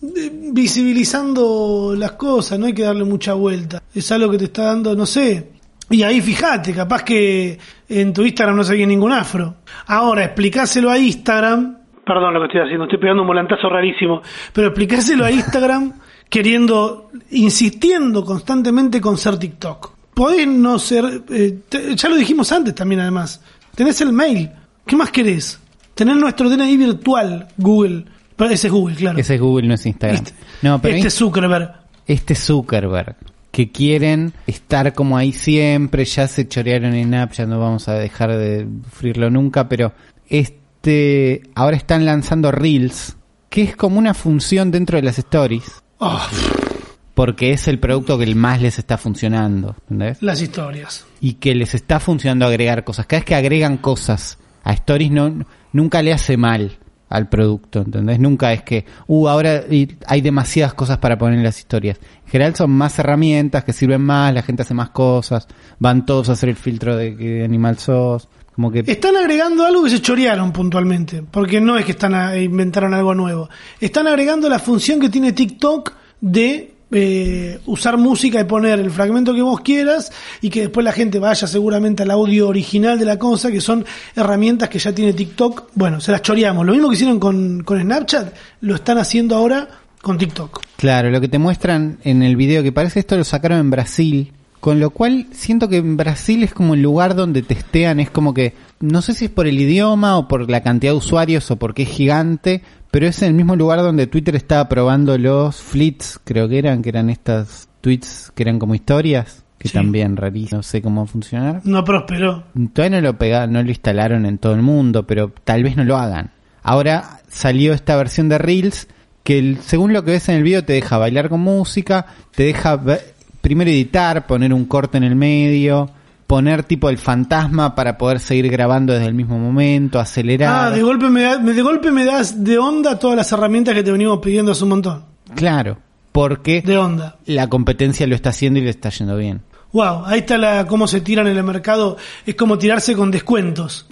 Visibilizando las cosas, no hay que darle mucha vuelta. Es algo que te está dando, no sé. Y ahí fíjate, capaz que en tu Instagram no se ningún afro. Ahora, explicáselo a Instagram. Perdón lo que estoy haciendo, estoy pegando un volantazo rarísimo. Pero explicáselo a Instagram queriendo, insistiendo constantemente con ser TikTok. Podés no ser, eh, te- ya lo dijimos antes también además. Tenés el mail. ¿Qué más querés? Tener nuestro DNI virtual, Google. Pero ese es Google, claro. Ese es Google, no es Instagram. Este, no, pero este Inst- Zuckerberg. este Zuckerberg. que quieren estar como ahí siempre, ya se chorearon en app, ya no vamos a dejar de sufrirlo nunca, pero este ahora están lanzando Reels, que es como una función dentro de las stories, Oh, porque es el producto que más les está funcionando, ¿entendés? las historias. y que les está funcionando agregar cosas. Cada vez que agregan cosas a Stories no, nunca le hace mal al producto, ¿entendés? Nunca es que, uh, ahora hay demasiadas cosas para poner en las historias. En general son más herramientas que sirven más, la gente hace más cosas, van todos a hacer el filtro de qué animal sos, como que... Están agregando algo que se chorearon puntualmente, porque no es que están a, inventaron algo nuevo. Están agregando la función que tiene TikTok de eh, usar música y poner el fragmento que vos quieras y que después la gente vaya seguramente al audio original de la cosa, que son herramientas que ya tiene TikTok. Bueno, se las choreamos. Lo mismo que hicieron con, con Snapchat, lo están haciendo ahora con TikTok. Claro, lo que te muestran en el video que parece esto lo sacaron en Brasil, con lo cual siento que en Brasil es como el lugar donde testean, es como que no sé si es por el idioma o por la cantidad de usuarios o porque es gigante, pero es el mismo lugar donde Twitter estaba probando los flits, creo que eran, que eran estas tweets que eran como historias, que Sí. también rarísimo, no sé cómo funcionar. No prosperó. Todavía no lo pegaron, no lo instalaron en todo el mundo, pero tal vez no lo hagan. Ahora salió esta versión de Reels que el- según lo que ves en el video te deja bailar con música, te deja primero editar, poner un corte en el medio, poner tipo el fantasma para poder seguir grabando desde el mismo momento, acelerar. Ah, de golpe me, da- de golpe me das de onda todas las herramientas que te venimos pidiendo hace un montón. Claro, porque De onda. la competencia lo está haciendo y le está yendo bien. Wow, ahí está la cómo se tiran en el mercado. Es como tirarse con descuentos.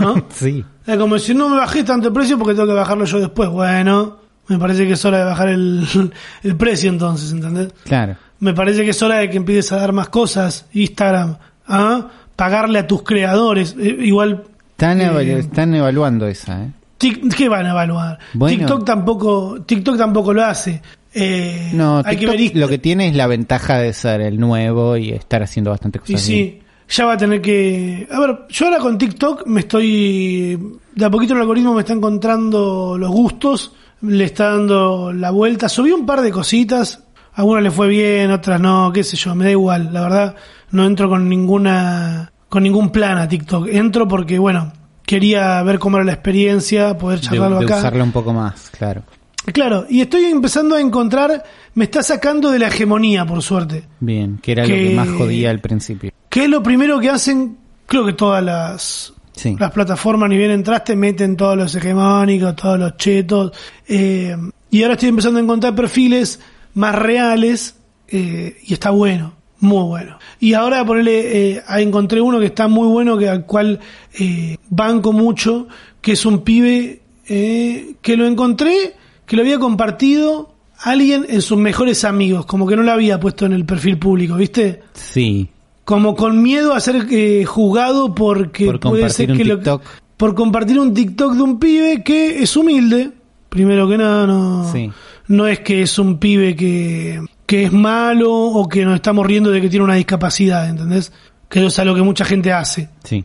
¿No? Sí. es como si no me bajé tanto el precio porque tengo que bajarlo yo después. Bueno, me parece que es hora de bajar el, el precio entonces, ¿entendés? Claro. Me parece que es hora de que empieces a dar más cosas. Instagram, ¿ah? pagarle a tus creadores. Eh, igual, Están, Eh, están evaluando esa, ¿eh? ¿qué van a evaluar? Bueno. TikTok tampoco, TikTok tampoco lo hace. Eh, No, hay que TikTok ver lo que tiene es la ventaja de ser el nuevo y estar haciendo bastante Y cosas. bien. sí, ya va a tener que... A ver, yo ahora con TikTok me estoy... De a poquito el algoritmo me está encontrando los gustos, le está dando la vuelta. Subí un par de cositas, a algunas le fue bien, otras no, qué sé yo, me da igual. La verdad, no entro con ninguna... con ningún plan a TikTok. Entro porque, bueno, quería ver cómo era la experiencia, poder de, charlarlo de acá. usarla un poco más, claro. Claro, y estoy empezando a encontrar... Me está sacando de la hegemonía, por suerte. Bien, que era lo Que- que más jodía al principio. ¿Qué es lo primero que hacen? Creo que todas las, Sí. las plataformas, ni bien entraste, meten todos los hegemónicos, todos los chetos. eh, y ahora estoy empezando a encontrar perfiles más reales eh, y está bueno, muy bueno. Y ahora ponerle, encontré uno que está muy bueno, que al cual eh, banco mucho, que es un pibe eh, que lo encontré, que lo había compartido alguien en sus mejores amigos, como que no lo había puesto en el perfil público, ¿viste? Sí. como con miedo a ser eh, juzgado porque Por puede ser un que lo- TikTok. por compartir un TikTok de un pibe que es humilde primero que nada no Sí. no es que es un pibe que que es malo o que nos estamos riendo de que tiene una discapacidad ¿entendés? que eso es algo que mucha gente hace Sí.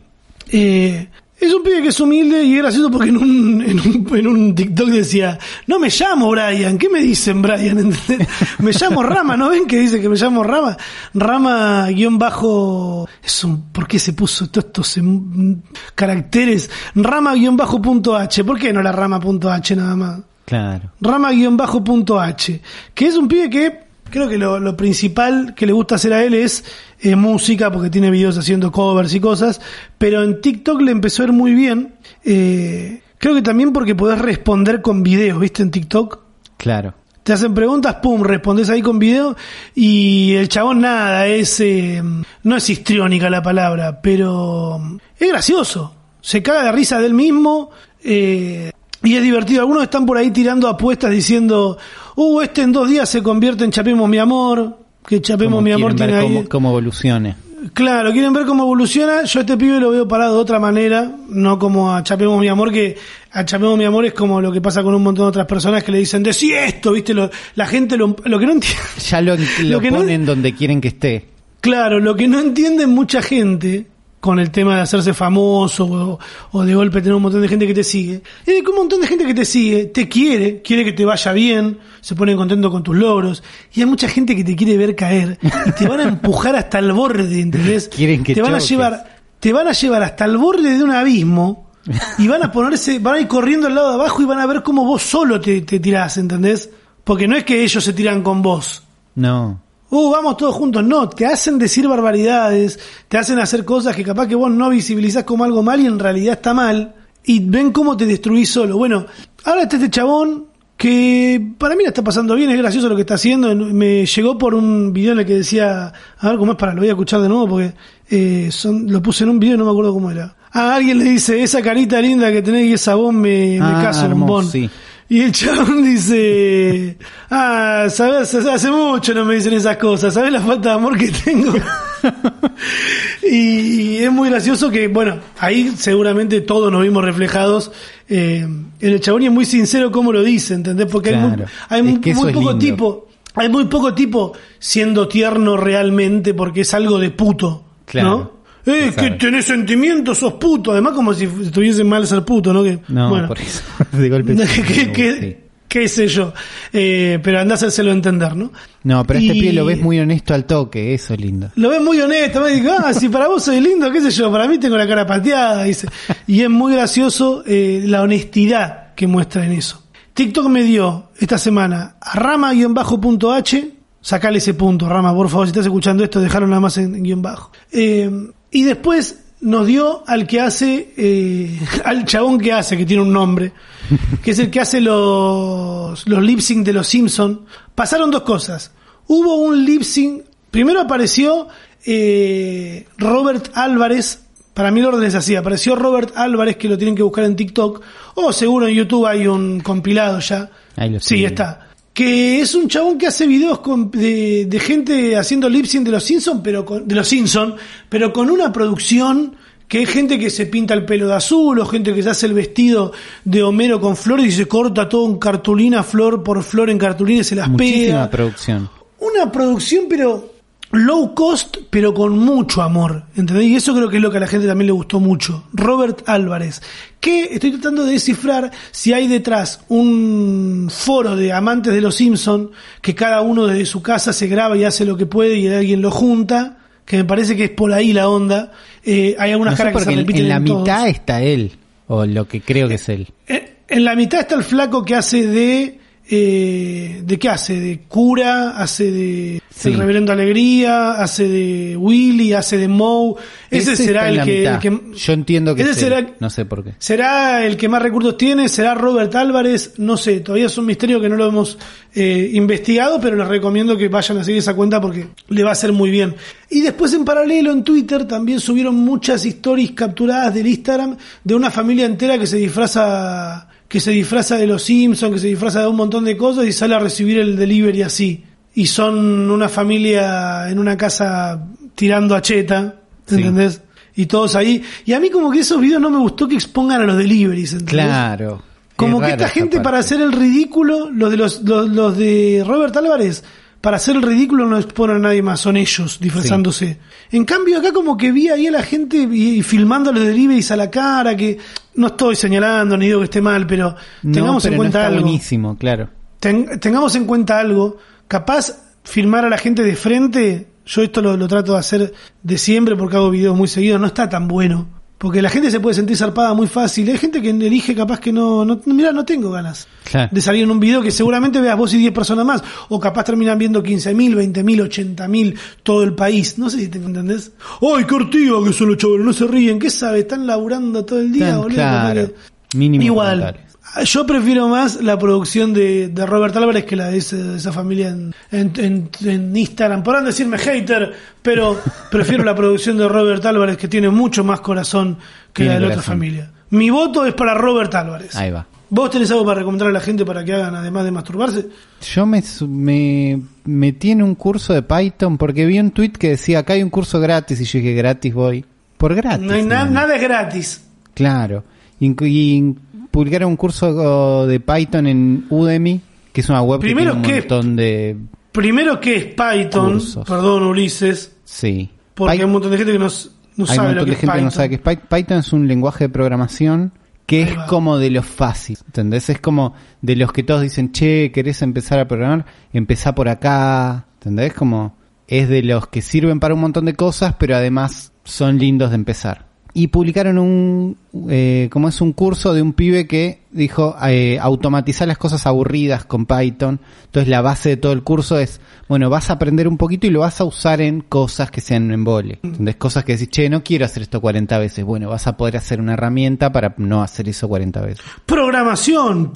eh, es un pibe que es humilde y es gracioso porque en un, en un, en un TikTok decía, no me llamo Brian, ¿qué me dicen Brian? ¿Entendés? Me llamo Rama, ¿no ven que dice que me llamo Rama? Rama guion bajo, es un, ¿por qué se puso todos estos em, caracteres? Rama guion bajo punto H, ¿por qué no la rama punto H nada más? Claro. rama-h, que es un pibe que creo que lo, lo principal que le gusta hacer a él es eh, música, porque tiene videos haciendo covers y cosas, pero en TikTok le empezó a ir muy bien. eh, creo que también porque podés responder con videos, ¿viste? En TikTok. Claro. Te hacen preguntas, pum, respondes ahí con video y el chabón nada, es eh, no es histriónica la palabra, pero es gracioso. Se caga de risa de él mismo eh, y es divertido. Algunos están por ahí tirando apuestas diciendo, uh, este en dos días se convierte en Chapemos mi amor, que Chapemos Como mi amor tiene ver ahí... cómo, cómo evolucione. Claro, quieren ver cómo evoluciona. Yo a este pibe lo veo parado de otra manera, no como a Chapemos mi amor, que a Chapemos mi amor es como lo que pasa con un montón de otras personas que le dicen, decí esto, viste, lo- la gente lo, lo que no entiende. Ya lo, lo Lo que no- ponen donde quieren que esté. Claro, lo que no entiende mucha gente con el tema de hacerse famoso o, o de golpe tener un montón de gente que te sigue, es de que un montón de gente que te sigue te quiere, quiere que te vaya bien, se pone contento con tus logros, y hay mucha gente que te quiere ver caer y te van a empujar hasta el borde, ¿entendés? Quieren que te van a llevar, te van a llevar hasta el borde de un abismo y van a ponerse, van a ir corriendo al lado de abajo y van a ver cómo vos solo te, te tirás, ¿entendés? Porque no es que ellos se tiran con vos. No. Uh, vamos todos juntos. No, te hacen decir barbaridades, te hacen hacer cosas que capaz que vos no visibilizás como algo mal y en realidad está mal. Y ven cómo te destruís solo. Bueno, ahora está este chabón que para mí la está pasando bien, es gracioso lo que está haciendo. Me llegó por un video en el que decía, a ver cómo es para, lo voy a escuchar de nuevo porque eh, son, lo puse en un video y no me acuerdo cómo era. A alguien le dice, esa carita linda que tenés y esa voz me, me Ah, caso un hermoso, bon. sí. Y el chabón dice, ah, sabes, hace mucho no me dicen esas cosas, ¿sabes la falta de amor que tengo? y, es muy gracioso que, bueno, ahí seguramente todos nos vimos reflejados eh, en el chabón y es muy sincero cómo lo dice, ¿entendés? Porque hay muy, hay muy, poco lindo. tipo, hay muy poco tipo siendo tierno realmente porque es algo de puto, Claro. ¿no? Eh, que tenés sentimientos, sos puto. Además, como si estuviese mal ser puto, ¿no? Que, No, bueno. por eso. De golpe. ¿Qué, qué- sí. qué sé yo? Eh, pero andás a hacerlo entender, ¿no? No, pero este pibe lo ves muy honesto al toque, eso es lindo. Lo ves muy honesto, me digo, ah, si para vos soy lindo, qué sé yo, para mí tengo la cara pateada, dice. Y es muy gracioso eh, la honestidad que muestra en eso. TikTok me dio esta semana a rama-h, sacale ese punto, Rama, por favor, si estás escuchando esto, dejaron nada más en, en guion bajo. Eh, y después nos dio al que hace, eh, al chabón que hace, que tiene un nombre, que es el que hace los, los lip sync de los Simpson. Pasaron dos cosas. Hubo un lip sync, primero apareció eh, Robert Álvarez, para mí el orden es así, apareció Robert Álvarez, que lo tienen que buscar en TikTok, o seguro en YouTube hay un compilado ya. Ahí lo Sí, está. Que es un chabón que hace videos con- de, de gente haciendo lip sync de los Simpsons, pero con, de los Simpson, pero con una producción que es gente que se pinta el pelo de azul, o gente que se hace el vestido de Homero con flores y se corta todo en cartulina, flor por flor en cartulina y se las Muchísima pega. producción. Una producción, pero low cost, pero con mucho amor. ¿Entendés? Y eso creo que es lo que a la gente también le gustó mucho. Robert Álvarez. Que estoy tratando de descifrar si hay detrás un foro de amantes de los Simpson que cada uno desde su casa se graba y hace lo que puede y alguien lo junta. Que me parece que es por ahí la onda. Eh, hay algunas No sé caras que se repiten en la en todos. mitad está él, o lo que creo que es él. Eh, En la mitad está el flaco que hace de. Eh, ¿De qué hace? De cura, hace de Sí. el Reverendo Alegría, hace de Willy, hace de Moe. Ese, será el que, mitad. el que- Yo entiendo que ese será- no sé por qué. será el que más recursos tiene, será Robert Álvarez, no sé, todavía es un misterio que no lo hemos eh, investigado, pero les recomiendo que vayan a seguir esa cuenta porque le va a hacer muy bien. Y después en paralelo en Twitter también subieron muchas stories capturadas del Instagram de una familia entera que se disfraza que se disfraza de los Simpsons, que se disfraza de un montón de cosas y sale a recibir el delivery así. Y son una familia en una casa tirando a cheta, Sí. ¿entendés? Y todos ahí. Y a mí como que esos videos no me gustó que expongan a los deliveries, ¿entendés? Claro. Como Es que esta gente parte. para hacer el ridículo, los de los, los, los de Robert Álvarez, para hacer el ridículo no exponen a nadie más, son ellos disfrazándose. En cambio acá como que vi ahí a la gente y, filmando los deliveries a la cara, que no estoy señalando ni digo que esté mal, pero No, tengamos pero en no cuenta está algo. buenísimo, claro. Ten- tengamos en cuenta algo, capaz filmar a la gente de frente, yo esto lo, lo trato de hacer de siempre porque hago videos muy seguidos, no está tan bueno. Porque la gente se puede sentir zarpada muy fácil. Hay gente que elige capaz que no, no mira, no tengo ganas Claro. de salir en un video que seguramente veas vos y 10 personas más. O capaz terminan viendo 15.000, 20.000, 80.000, todo el país. No sé si te entendés. ¡Ay, qué ortiga que son los chavales! No se ríen. ¿Qué sabe? Están laburando todo el día, Tan boludo. claro. Porque- Mínimo Igual. Yo prefiero más la producción de, de Robert Álvarez que la de, ese- de esa familia en, en, en- en Instagram. Podrán decirme hater, pero prefiero la producción de Robert Álvarez que tiene mucho más corazón que Tiene la de la otra familia. Mi voto es para Robert Álvarez. Ahí va. ¿Vos tenés algo para recomendar a la gente para que hagan además de masturbarse? Yo me, me metí en un curso de Python porque vi un tweet que decía acá hay un curso gratis y yo dije gratis voy. Por gratis. No hay na- nada. nada es gratis. Claro. Y, y publicaron un curso de Python en Udemy, que es una web Primero, que tiene un montón de... Primero, ¿qué es Python? Cursos. Perdón, Ulises. Sí. Porque hay un montón de gente que No Hay un sabe montón lo que de gente que no Python. sabe que es Python. Python es un lenguaje de programación que es como de los fáciles, ¿entendés? Es como de los que todos dicen, che, ¿querés empezar a programar? Empezá por acá, ¿entendés? Como es de los que sirven para un montón de cosas, pero además son lindos de empezar. Y publicaron un, eh, como es un curso de un pibe que dijo eh, automatizar las cosas aburridas con Python. Entonces la base de todo el curso es, bueno, vas a aprender un poquito y lo vas a usar en cosas que sean en vole. ¿Entendés? Cosas que decís, che, no quiero hacer esto 40 veces. Bueno, vas a poder hacer una herramienta para no hacer eso 40 veces. Programación.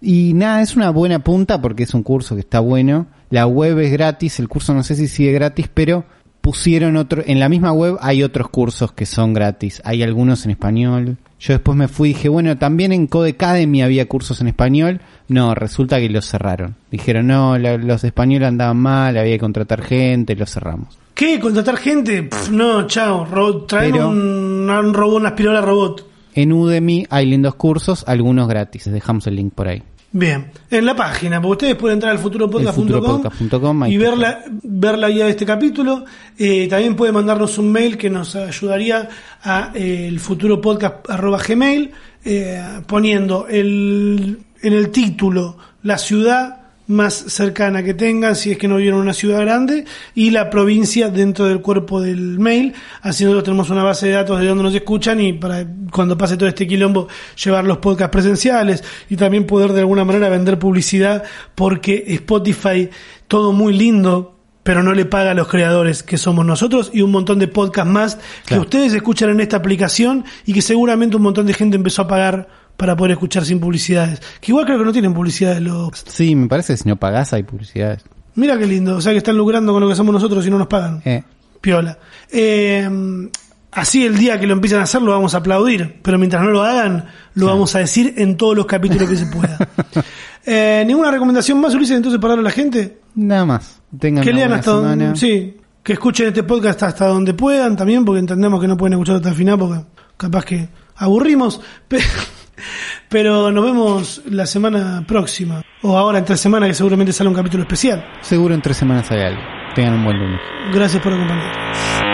Y nada, es una buena punta porque es un curso que está bueno. La web es gratis, el curso no sé si sigue gratis, pero pusieron otro, en la misma web hay otros cursos que son gratis. Hay algunos en español. Yo después me fui y dije, bueno, también en Codecademy había cursos en español. No, resulta que los cerraron. Dijeron, no, la- los de español andaban mal, había que contratar gente, los cerramos. ¿Qué? ¿Contratar gente? Pff, no, chao. Ro traen Pero- un, un robot, una aspiradora robot. En Udemy hay lindos cursos, algunos gratis. Les dejamos el link por ahí. Bien, en la página, porque ustedes pueden entrar al futuropodcast.com y ver la, ver la guía de este capítulo. Eh, también puede mandarnos un mail que nos ayudaría a eh, el futuropodcast.gmail eh, poniendo el, en el título la ciudad más cercana que tengan, si es que no vieron una ciudad grande, y la provincia dentro del cuerpo del mail. Así nosotros tenemos una base de datos de donde nos escuchan y para cuando pase todo este quilombo llevar los podcasts presenciales y también poder de alguna manera vender publicidad porque Spotify, todo muy lindo, pero no le paga a los creadores que somos nosotros y un montón de podcasts más que ustedes escuchan en esta aplicación y que seguramente un montón de gente empezó a pagar para poder escuchar sin publicidades. Que igual creo que no tienen publicidades los... Sí, me parece que si no pagás hay publicidades. Mira qué lindo, o sea que están lucrando con lo que hacemos nosotros y no nos pagan. Eh, Piola. Eh, así el día que lo empiezan a hacer lo vamos a aplaudir, pero mientras no lo hagan, lo vamos a decir en todos los capítulos que se pueda. Eh, ¿Ninguna recomendación más, Ulises, entonces para darle a la gente? nada más. Tengan Que lean hasta donde, sí, que escuchen este podcast hasta donde puedan también, porque entendemos que no pueden escucharlo hasta el final, porque capaz que aburrimos, pero, pero nos vemos la semana próxima, o ahora en tres semanas que seguramente sale un capítulo especial. Seguro en tres semanas hay algo. Tengan un buen lunes. Gracias por acompañarnos.